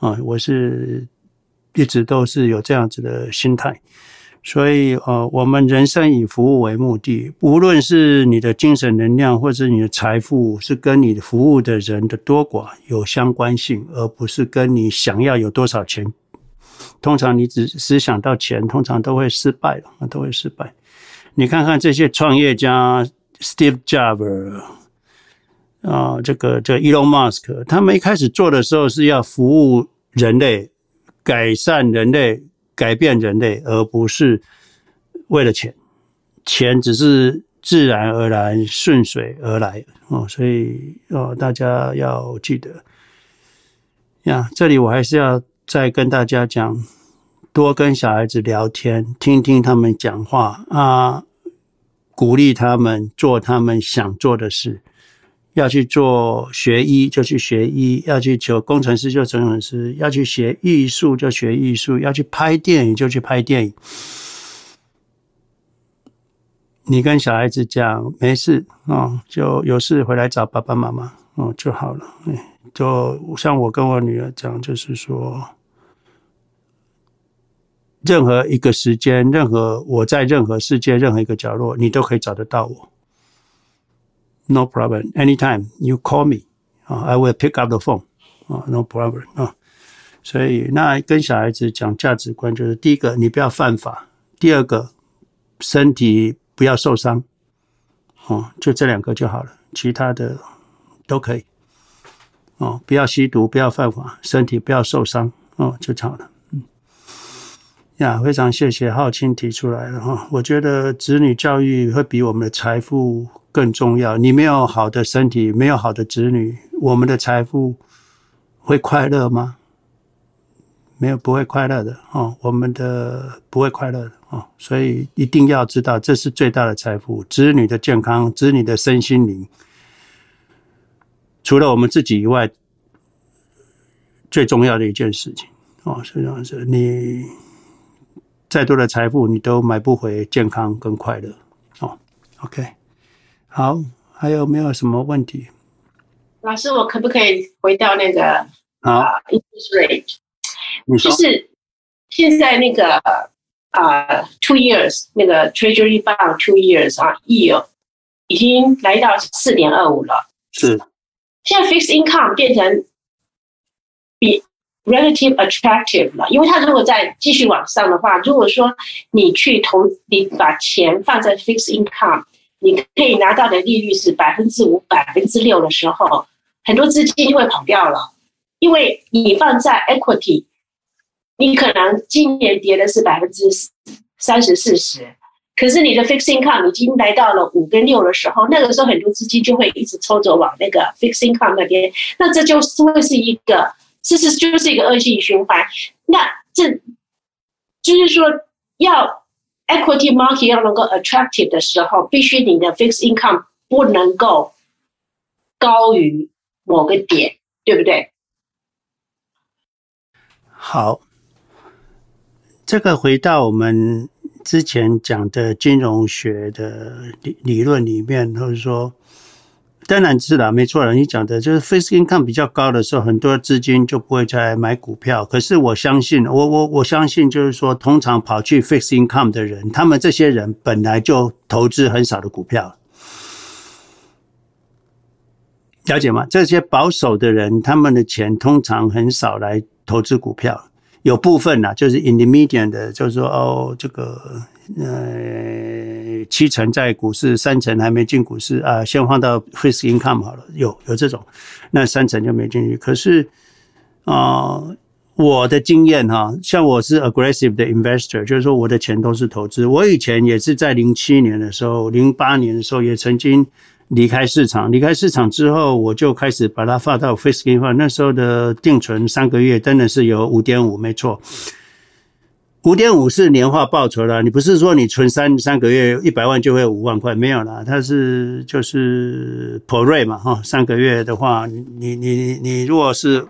啊。我是一直都是有这样子的心态。所以，呃，我们人生以服务为目的，无论是你的精神能量，或者是你的财富，是跟你服务的人的多寡有相关性，而不是跟你想要有多少钱。通常你只是想到钱，通常都会失败了，都会失败。你看看这些创业家，Steve Jobs，啊、这个这个 Elon Musk，他们一开始做的时候是要服务人类，改善人类。改变人类，而不是为了钱，钱只是自然而然、顺水而来哦。所以哦，大家要记得呀。这里我还是要再跟大家讲，多跟小孩子聊天，听听他们讲话啊，鼓励他们做他们想做的事。要去做学医就去学医，要去求工程师就工程师，要去学艺术就学艺术，要去拍电影就去拍电影。你跟小孩子讲没事啊，就有事回来找爸爸妈妈哦就好了。就像我跟我女儿讲，就是说，任何一个时间，任何我在任何世界任何一个角落，你都可以找得到我。No problem. Anytime you call me, I will pick up the phone. No problem. 啊，所以那跟小孩子讲价值观，就是第一个，你不要犯法；第二个，身体不要受伤。哦，就这两个就好了，其他的都可以。哦，不要吸毒，不要犯法，身体不要受伤。哦，就好了。嗯，呀，非常谢谢浩清提出来了哈。我觉得子女教育会比我们的财富。更重要，你没有好的身体，没有好的子女，我们的财富会快乐吗？没有，不会快乐的哦。我们的不会快乐的哦，所以一定要知道，这是最大的财富：子女的健康，子女的身心灵。除了我们自己以外，最重要的一件事情哦，是这样子。你再多的财富，你都买不回健康跟快乐哦。OK。好，还有没有什么问题？老师，我可不可以回到那个好、uh, interest rate？你说就是现在那个啊、uh,，two years 那个 treasury bond two years 啊，yield 已经来到四点二五了。是。现在 fixed income 变成比 relative attractive 了，因为它如果再继续往上的话，如果说你去投，你把钱放在 fixed income，你可以拿到的利率是百分之五、百分之六的时候，很多资金就会跑掉了，因为你放在 equity，你可能今年跌的是百分之三十、四十，可是你的 fixed income 已经来到了五跟六的时候，那个时候很多资金就会一直抽走往那个 fixed income 那边，那这就是会是一个。这是就是一个恶性循环。那这就是说，要 equity market 要能够 attractive 的时候，必须你的 fixed income 不能够高于某个点，对不对？好，这个回到我们之前讲的金融学的理理论里面，或者说。当然是啦，没错了。你讲的就是 fixed income 比较高的时候，很多资金就不会再买股票。可是我相信，我我我相信，就是说，通常跑去 fixed income 的人，他们这些人本来就投资很少的股票，了解吗？这些保守的人，他们的钱通常很少来投资股票。有部分呢，就是 intermediate 的，就是说，哦，这个。呃，七成在股市，三成还没进股市啊，先放到 fixed income 好了。有有这种，那三成就没进去。可是啊、我的经验哈，像我是 aggressive 的 investor，就是说我的钱都是投资。我以前也是在零七年的时候，零八年的时候也曾经离开市场。离开市场之后，我就开始把它放到 fixed income。那时候的定存三个月真的是有五点五，没错。五点五是年化报酬了，你不是说你存三三个月一百万就会五万块，没有啦，它是就是 per rate 嘛，哈，三个月的话，你你你你如果是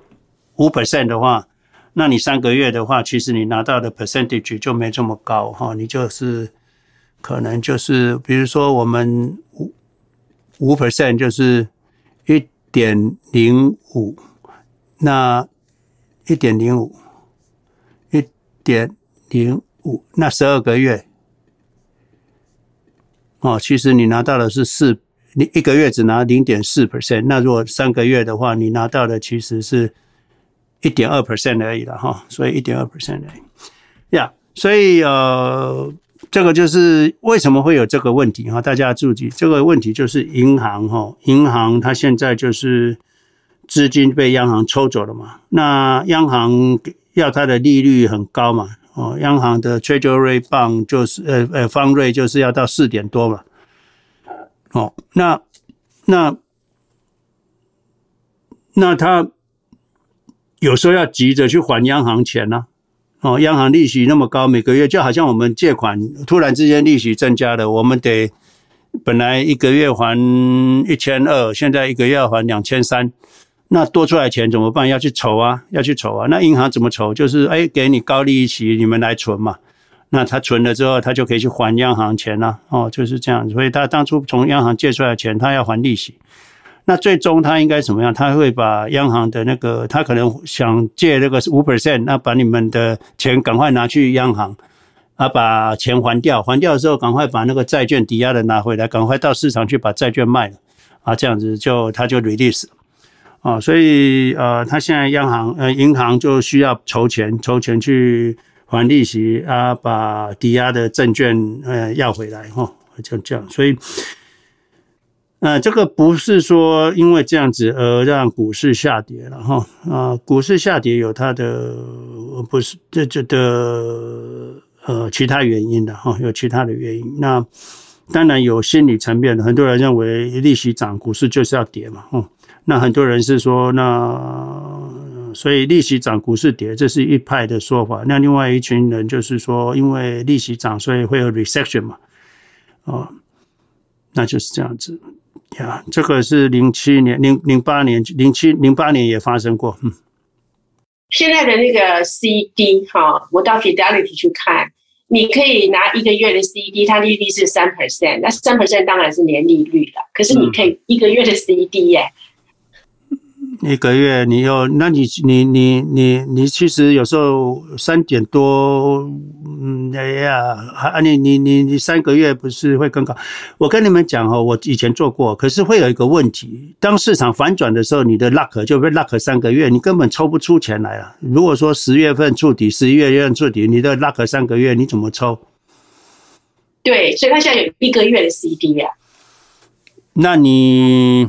五 percent 的话，那你三个月的话，其实你拿到的 percentage 就没这么高哈，你就是可能就是比如说我们五五 percent 就是一点零五，那一点零五一点。零五，那十二个月，哦，其实你拿到的是四，你一个月只拿零点四 percent，那如果三个月的话，你拿到的其实是一点二 percent 而已了哈，所以一点二 percent 而已，呀，所以呃，这个就是为什么会有这个问题哈，大家注意，这个问题就是银行哈，银行它现在就是资金被央行抽走了嘛，那央行要它的利率很高嘛。哦，央行的 Treasury Bond 就是呃呃方瑞就是要到四点多嘛。哦，那那那他有时候要急着去还央行钱呢、啊。哦，央行利息那么高，每个月就好像我们借款突然之间利息增加了，我们得本来一个月还一千二，现在一个月要还两千三。那多出来钱怎么办？要去筹啊，要去筹啊。那银行怎么筹？就是哎，给你高利息，你们来存嘛。那他存了之后，他就可以去还央行钱了。哦，就是这样。所以他当初从央行借出来的钱，他要还利息。那最终他应该怎么样？他会把央行的那个，他可能想借那个五 percent，那把你们的钱赶快拿去央行，啊，把钱还掉。还掉的时候，赶快把那个债券抵押的拿回来，赶快到市场去把债券卖了。啊，这样子就他就 release。啊，所以呃，他现在央行呃银行就需要筹钱，筹钱去还利息啊，把抵押的证券呃要回来哈，就这样。所以呃，这个不是说因为这样子而让股市下跌了哈啊，股市下跌有它的不是这这的呃其他原因的哈，有其他的原因。那当然有心理层面的，很多人认为利息涨，股市就是要跌嘛，哈。那很多人是说，那所以利息涨，股市跌，这是一派的说法。那另外一群人就是说，因为利息涨，所以会有 recession 嘛，哦，那就是这样子呀。这个是零七年、零零八年、零七零八年也发生过。嗯，现在的那个 CD 哈，我到 Fidelity 去看，你可以拿一个月的 CD，它利率是三 percent，那三 percent 当然是年利率了。可是你可以一个月的 CD 耶。一个月你有，那你你你你你其实有时候三点多，嗯，哎呀，啊你你你你三个月不是会更高？我跟你们讲哦，我以前做过，可是会有一个问题，当市场反转的时候，你的 luck 就被 luck 三个月，你根本抽不出钱来了。如果说十月份触底，十一月份触底，你的 luck 三个月你怎么抽？对，所以他现在有一个月的 CD 呀、啊。那你？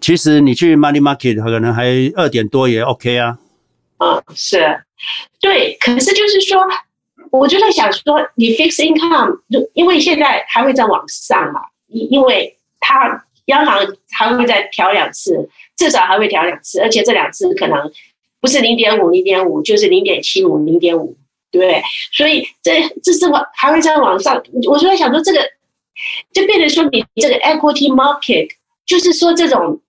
其实你去 money market 可能还二点多也 OK 啊。嗯，是，对。可是就是说，我就在想说，你 fixed income，因为现在还会再往上嘛，因因为它央行还会再调两次，至少还会调两次，而且这两次可能不是零点五、零点五，就是零点七五、零点五，对不对？所以这这是往还会再往上。我就在想说，这个就变成说，你这个 equity market，就是说这种。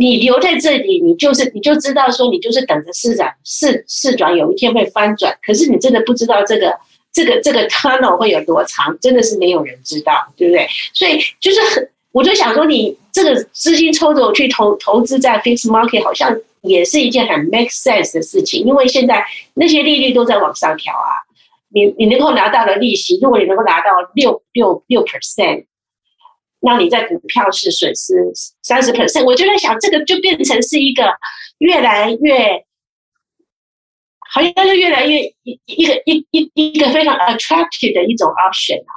你留在这里，你就是你就知道说，你就是等着市长市市转，有一天会翻转。可是你真的不知道这个这个这个 tunnel 会有多长，真的是没有人知道，对不对？所以就是很，我就想说，你这个资金抽走去投投资在 fixed market，好像也是一件很 make sense 的事情，因为现在那些利率都在往上调啊。你你能够拿到的利息，如果你能够拿到六六六 percent。那你在股票是损失三十 percent，我就在想，这个就变成是一个越来越，好像是越来越一一个一一一个非常 attractive 的一种 option 啊。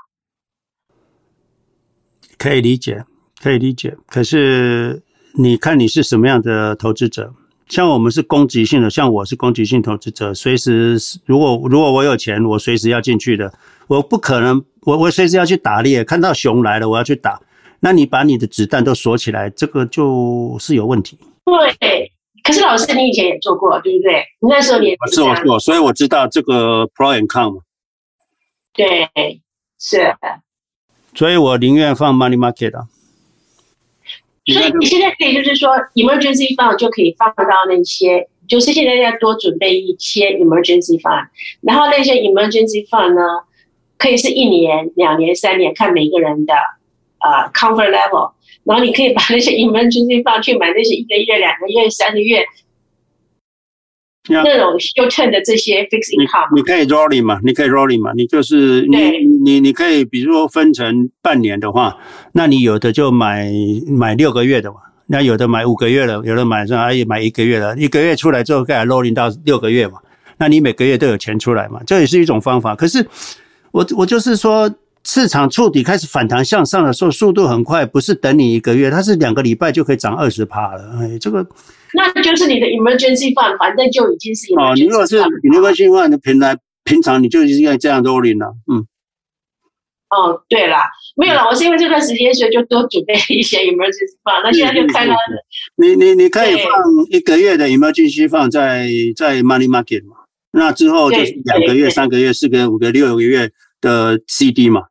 可以理解，可以理解。可是你看你是什么样的投资者？像我们是攻击性的，像我是攻击性投资者，随时如果如果我有钱，我随时要进去的。我不可能，我我随时要去打猎，看到熊来了，我要去打。那你把你的子弹都锁起来，这个就是有问题。对，可是老师，你以前也做过，对不对？你那时候你也是我做，所以我知道这个 pro and con 嘛。对，是。所以我宁愿放 money market 啊。所以你现在可以就是说，emergency fund 就可以放到那些，就是现在要多准备一些 emergency fund，然后那些 emergency fund 呢，可以是一年、两年、三年，看每个人的。啊、uh,，comfort level，然后你可以把那些 emergency 放去买那些一个月、两个月、三个月那种 short term 的这些 fixed income，你，你可以 rolling 嘛，你可以 rolling 嘛，你就是你你你可以，比如说分成半年的话，那你有的就买买六个月的嘛，那有的买五个月的，有的买上也买一个月的，一个月出来之后再 rolling 到六个月嘛，那你每个月都有钱出来嘛，这也是一种方法。可是我我就是说。市场触底开始反弹向上的时候，速度很快，不是等你一个月，它是两个礼拜就可以涨二十趴了。哎，这个那就是你的 emergency fund，反正就已经是哦。你如果是 emergency fund 的平台，平常你就应该这样 rolling 了。嗯。哦，对了，没有了，我是因为这段时间所以就多准备一些 emergency fund，那现在就看到你你你可以放一个月的 emergency fund 在在 money market 嘛，那之后就是两个月、三个月、四个月、五个月、六个月的 CD 嘛。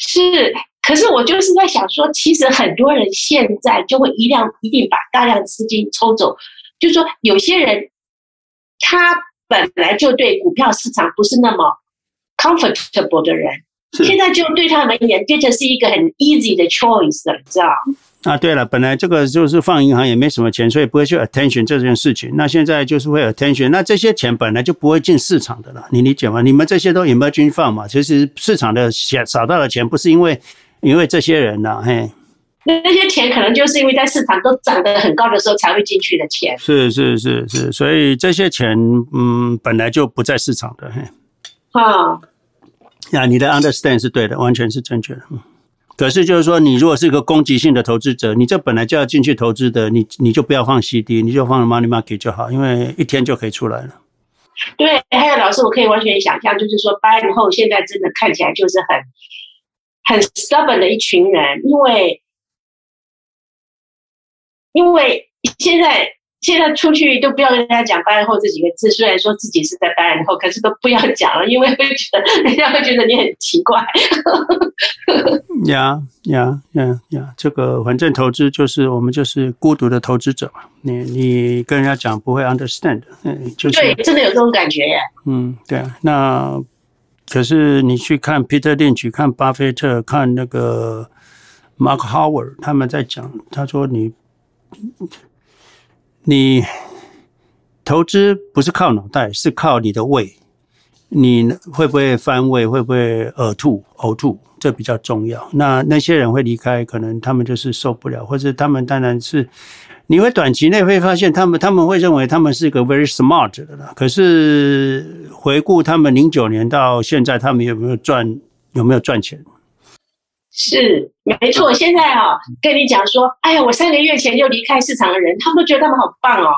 是，可是我就是在想说，其实很多人现在就会一辆一定把大量资金抽走，就是说有些人他本来就对股票市场不是那么 comfortable 的人，现在就对他们而言变成是一个很 easy 的 choice 了，你知道？啊，对了，本来这个就是放银行也没什么钱，所以不会去 attention 这件事情。那现在就是会 attention，那这些钱本来就不会进市场的了，你理解吗？你们这些都 emerging fund 嘛，其实市场的钱少到的钱不是因为因为这些人呐，嘿，那那些钱可能就是因为在市场都涨得很高的时候才会进去的钱。是是是是，所以这些钱嗯本来就不在市场的，嘿。啊，那你的 understand 是对的，完全是正确的，嗯。可是就是说，你如果是一个攻击性的投资者，你这本来就要进去投资的，你你就不要放 CD，你就放 Money Market 就好，因为一天就可以出来了。对，还有老师，我可以完全想象，就是说八零后现在真的看起来就是很很 stubborn 的一群人，因为因为现在。现在出去都不要跟人家讲八零后这几个字，虽然说自己是在八零后，可是都不要讲了，因为会觉得人家会觉得你很奇怪。呀呀呀呀！这个反正投资就是我们就是孤独的投资者嘛，你你跟人家讲不会 understand，嗯，就是对，真的有这种感觉耶。嗯，对啊。那可是你去看 Peter Lynch，看巴菲特，看那个 Mark Howard，他们在讲，他说你。你投资不是靠脑袋，是靠你的胃。你会不会翻胃？会不会呕吐？呕吐这比较重要。那那些人会离开，可能他们就是受不了，或者他们当然是你会短期内会发现他们他们会认为他们是一个 very smart 的了。可是回顾他们零九年到现在，他们有没有赚？有没有赚钱？是没错。现在啊，跟你讲说，哎呀，我三个月前就离开市场的人，他们都觉得他们好棒哦。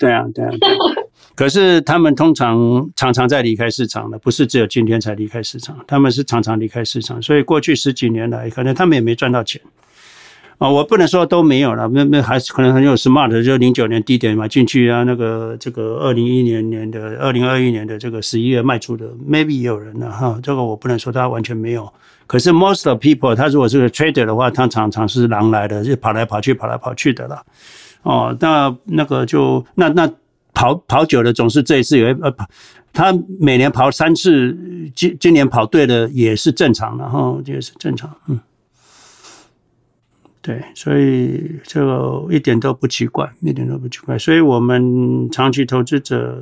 对啊，对啊。<laughs> 可是他们通常常常在离开市场的，不是只有今天才离开市场，他们是常常离开市场，所以过去十几年来，可能他们也没赚到钱啊。我不能说都没有了，那那还是可能很有 smart，就零九年低点买进去啊，那个这个二零一一年年的二零二一年的这个十一月卖出的，maybe 也有人了哈。这个我不能说他完全没有。可是 most of people，他如果是个 trader 的话，他常常是狼来的，就跑来跑去，跑来跑去的了。哦，那那个就那那跑跑久了，总是这一次有呃跑，他每年跑三次，今今年跑对了也是正常的哈，也是正常，嗯，对，所以这个一点都不奇怪，一点都不奇怪。所以我们长期投资者，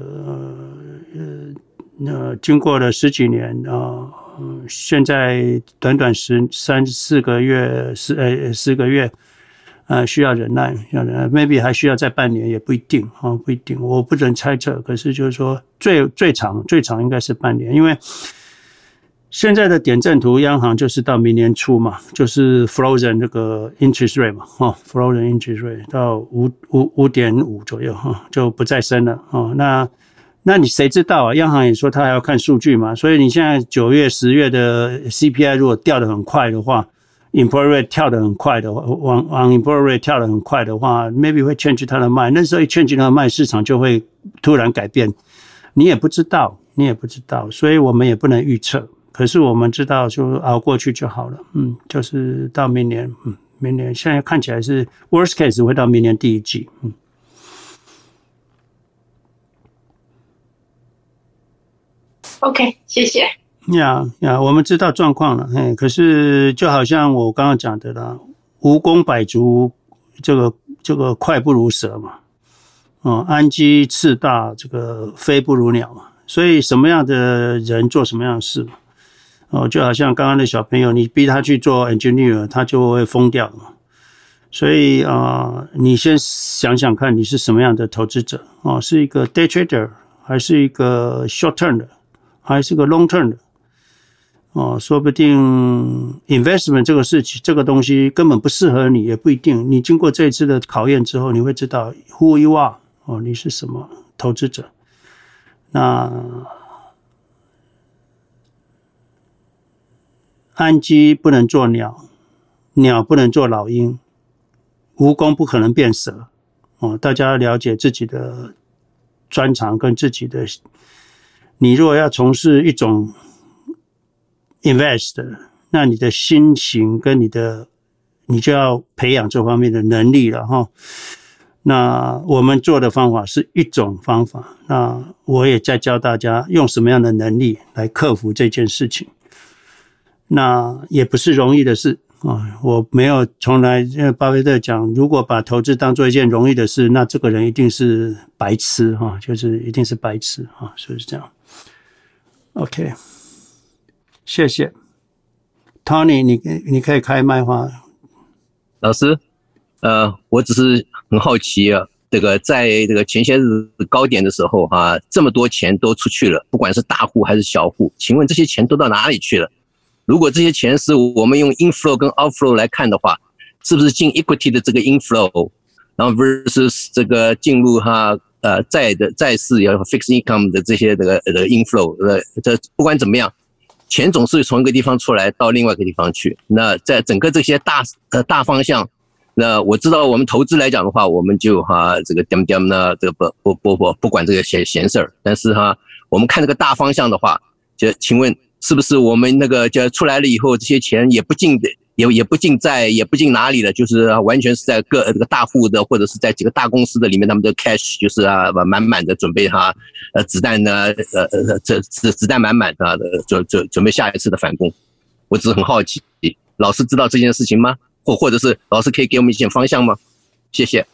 呃呃，经过了十几年啊，嗯，现在短短十三四个月，四呃四个月。呃，需要忍耐，要忍耐，maybe 还需要再半年，也不一定啊，不一定，我不能猜测。可是就是说最，最长最长应该是半年，因为现在的点阵图，央行就是到明年初嘛，就是 frozen 这个 interest rate 嘛，哈，frozen interest rate 到五五五点五左右，哈，就不再升了，哦，那那你谁知道啊？央行也说他还要看数据嘛，所以你现在九月、十月的 CPI 如果掉得很快的话。employment rate 跳得很快的话，往往 inpo rate 跳得很快的话，maybe 会 change 它的卖。那时候一 change 它的卖，市场就会突然改变。你也不知道，你也不知道，所以我们也不能预测。可是我们知道，就熬过去就好了。嗯，就是到明年，嗯，明年现在看起来是 worst case 会到明年第一季。嗯。OK，谢谢。呀呀，我们知道状况了，嘿，可是就好像我刚刚讲的啦，蜈蚣百足，这个这个快不如蛇嘛，哦，安鸡翅大，这个飞不如鸟嘛，所以什么样的人做什么样的事，哦，就好像刚刚的小朋友，你逼他去做 engineer，他就会疯掉，所以啊，你先想想看，你是什么样的投资者哦，是一个 day trader，还是一个 short term 的，还是个 long term 的？哦，说不定 investment 这个事情，这个东西根本不适合你，也不一定。你经过这一次的考验之后，你会知道 who you are 哦，你是什么投资者。那安鸡不能做鸟，鸟不能做老鹰，蜈蚣不可能变蛇。哦，大家了解自己的专长跟自己的。你如果要从事一种。invest，那你的心情跟你的，你就要培养这方面的能力了哈。那我们做的方法是一种方法，那我也在教大家用什么样的能力来克服这件事情。那也不是容易的事啊，我没有从来，因为巴菲特讲，如果把投资当做一件容易的事，那这个人一定是白痴哈，就是一定是白痴啊，是不是这样？OK。谢谢，Tony，你你可以开麦吗。老师，呃，我只是很好奇啊，这个在这个前些日子高点的时候啊，这么多钱都出去了，不管是大户还是小户，请问这些钱都到哪里去了？如果这些钱是我们用 inflow 跟 outflow 来看的话，是不是进 equity 的这个 inflow，然后 versus 这个进入哈呃债的债市要 fix income 的这些这个呃 inflow，呃这不管怎么样。钱总是从一个地方出来到另外一个地方去。那在整个这些大呃大方向，那我知道我们投资来讲的话，我们就哈这个点点呢，这个不不不不不管这个闲闲事儿。但是哈，我们看这个大方向的话，就请问是不是我们那个就出来了以后，这些钱也不进的。也也不尽在也不尽哪里了就是完全是在各这个大户的或者是在几个大公司的里面他们都开始就是啊满满的准备哈呃子弹呢呃呃这子子弹满满的准准准备下一次的反攻。我只是很好奇老师知道这件事情吗？或或者是老师可以给我们一些方向吗？谢谢。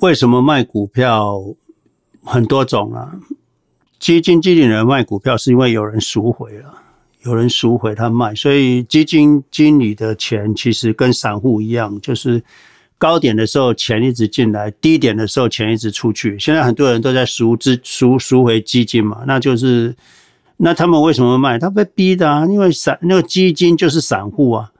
为什么卖股票很多种啊？基金经理人卖股票是因为有人赎回了，有人赎回他卖，所以基金经理的钱其实跟散户一样，就是高点的时候钱一直进来，低点的时候钱一直出去。现在很多人都在赎资赎赎回基金嘛，那就是那他们为什么卖？他被逼的啊，因为散那个基金就是散户啊。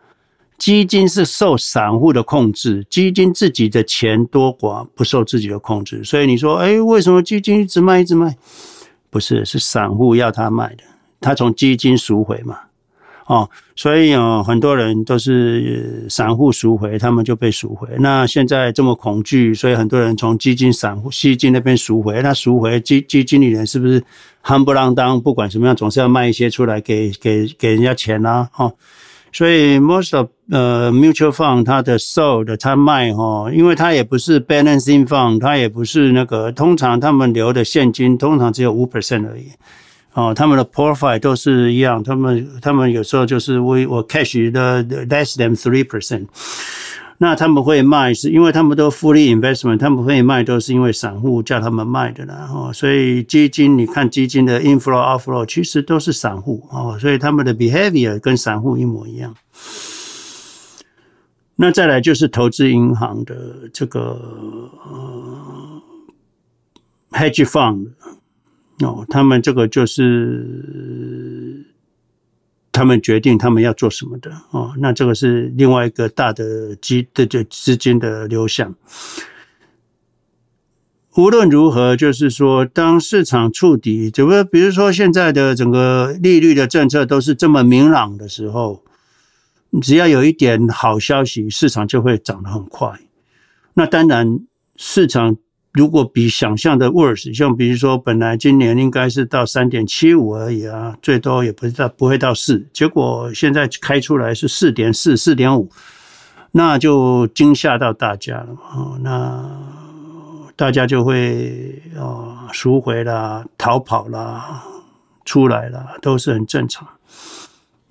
基金是受散户的控制，基金自己的钱多寡不受自己的控制，所以你说，哎，为什么基金一直卖一直卖？不是，是散户要他卖的，他从基金赎回嘛，哦，所以哦，很多人都是散户赎回，他们就被赎回。那现在这么恐惧，所以很多人从基金散户基金那边赎回，那赎回基基金经理人是不是夯不啷当？不管什么样，总是要卖一些出来给给给人家钱啊，哦。所以 most of 呃 mutual fund 它的 sold 它卖哈，因为它也不是 balancing fund，它也不是那个，通常他们留的现金通常只有五 percent 而已，哦，他们的 profile 都是一样，他们他们有时候就是 we 我 cash 的 less than three percent。那他们会卖，是因为他们都 fully investment，他们会卖都是因为散户叫他们卖的啦。哦，所以基金，你看基金的 inflow outflow 其实都是散户哦，所以他们的 behavior 跟散户一模一样。那再来就是投资银行的这个呃 hedge fund 哦，他们这个就是。他们决定他们要做什么的哦，那这个是另外一个大的基的这资金的流向。无论如何，就是说，当市场触底，怎么比如说现在的整个利率的政策都是这么明朗的时候，只要有一点好消息，市场就会涨得很快。那当然，市场。如果比想象的 worse，像比如说本来今年应该是到三点七五而已啊，最多也不知道不会到四，结果现在开出来是四点四、四点五，那就惊吓到大家了嘛。那大家就会啊赎回啦、逃跑啦、出来啦，都是很正常。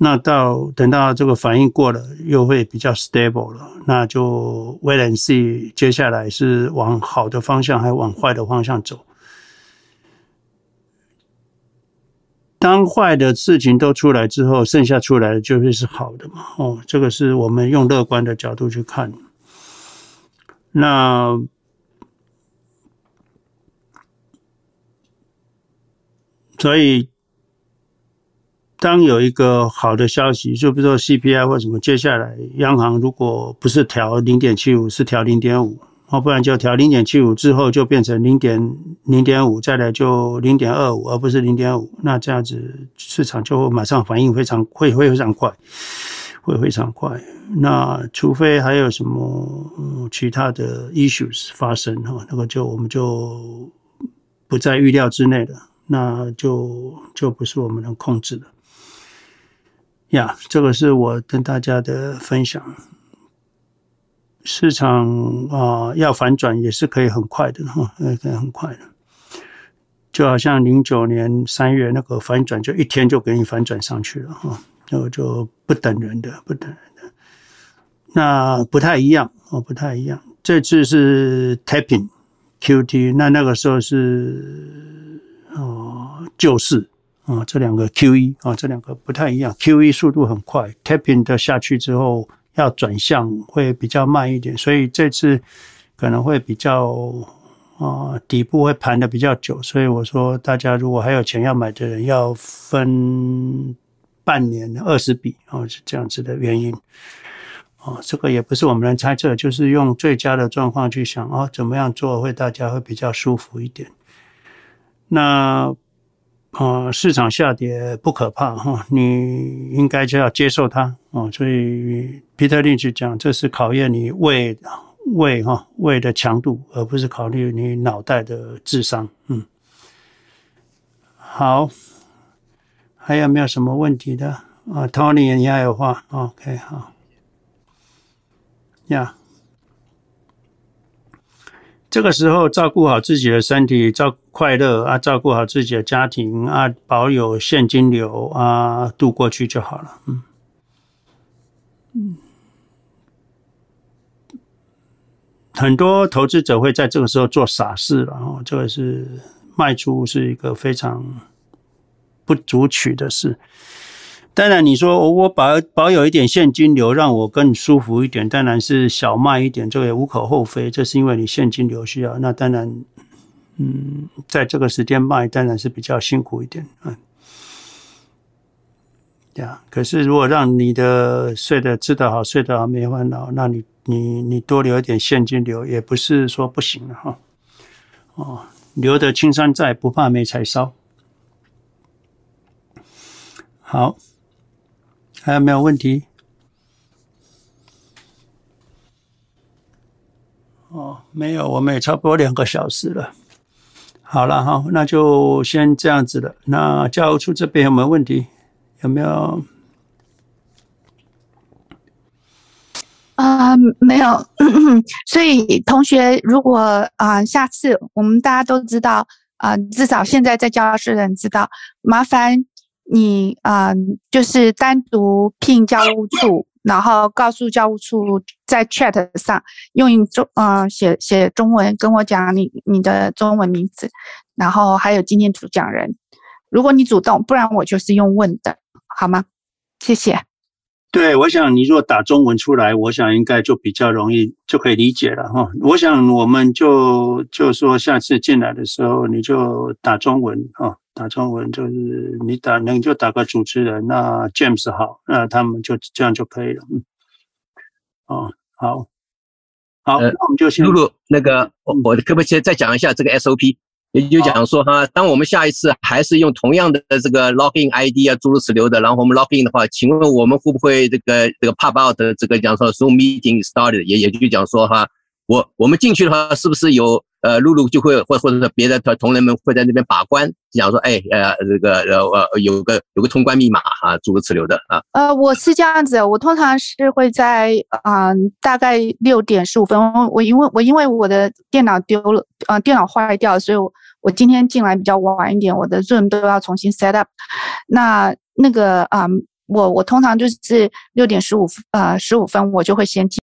那到等到这个反应过了，又会比较 stable 了，那就 wait and see，接下来是往好的方向还是往坏的方向走？当坏的事情都出来之后，剩下出来的就会是好的嘛？哦，这个是我们用乐观的角度去看。那所以。当有一个好的消息，就比如说 CPI 或什么，接下来央行如果不是调零点七五，是调零点五，哦，不然就调零点七五之后就变成零点零点五，再来就零点二五，而不是零点五，那这样子市场就会马上反应非常会会非常快，会非常快。那除非还有什么其他的 issues 发生哈，那个就我们就不在预料之内了，那就就不是我们能控制的。呀这个是我跟大家的分享。市场啊、要反转也是可以很快的哈，也可以很快的。就好像零九年三月那个反转，就一天就给你反转上去了哈，那个就不等人的，不等人的。那不太一样哦，不太一样。这次是 tapping QT，那那个时候是哦救市。啊，这两个 QE 啊，这两个不太一样。QE 速度很快，Tapping 的下去之后要转向会比较慢一点，所以这次可能会比较啊底部会盘的比较久。所以我说，大家如果还有钱要买的人，要分半年二十笔啊，是这样子的原因。啊，这个也不是我们能猜测，就是用最佳的状况去想啊，怎么样做会大家会比较舒服一点。那。啊，市场下跌不可怕哈，你应该就要接受它啊。所以彼得林奇讲，这是考验你胃胃哈胃的强度，而不是考虑你脑袋的智商。嗯，好，还有没有什么问题的啊？Tony，你还有话？OK，好，呀。这个时候照顾好自己的身体，照快乐啊，照顾好自己的家庭啊，保有现金流啊，度过去就好了。嗯嗯，很多投资者会在这个时候做傻事了哦，这个是卖出是一个非常不足取的事。当然，你说我保保有一点现金流，让我更舒服一点，当然是小卖一点，这也无可厚非。这是因为你现金流需要。那当然，嗯，在这个时间卖当然是比较辛苦一点，嗯。呀，可是如果让你的睡得吃得好，睡得好没烦恼，那你你你多留一点现金流，也不是说不行的哈。哦，留得青山在，不怕没柴烧。好，还有没有问题？哦，没有，我们也差不多两个小时了。好了哈，那就先这样子了。那教务处这边有没有问题？有没有？啊、没有。<clears throat> 所以同学，如果啊、下次我们大家都知道啊、至少现在在教室的人知道，麻烦你啊、就是单独聘教务处，然后告诉教务处在 chat 上用中呃写写中文跟我讲你你的中文名字，然后还有今天主讲人。如果你主动，不然我就是用问的。好吗？谢谢。对，我想你如果打中文出来，我想应该就比较容易就可以理解了哈。我想我们就就说下次进来的时候你就打中文哈，打中文就是你打能就打个主持人，那 James 好，那他们就这样就可以了。嗯，哦，好，好，呃、那我们就先。露露，那个我我可不可以再讲一下这个 SOP？也就讲说哈，当我们下一次还是用同样的这个 login ID 啊，诸如此流的，然后我们 login 的话，请问我们会不会这个这个 pop out 的这个讲说 Zoom meeting started？也也就讲说哈，我我们进去的话，是不是有呃露露就会或或者是别的同同仁们会在那边把关，讲说哎呃这个呃呃有个有个通关密码啊，诸如此类的啊。呃，我是这样子，我通常是会在嗯、大概六点十五分，我因为我因为我的电脑丢了，呃电脑坏掉，所以我。我今天进来比较晚一点，我的 Zoom 都要重新 set up。那那个啊、我我通常就是六点十五呃十五分我就会先进。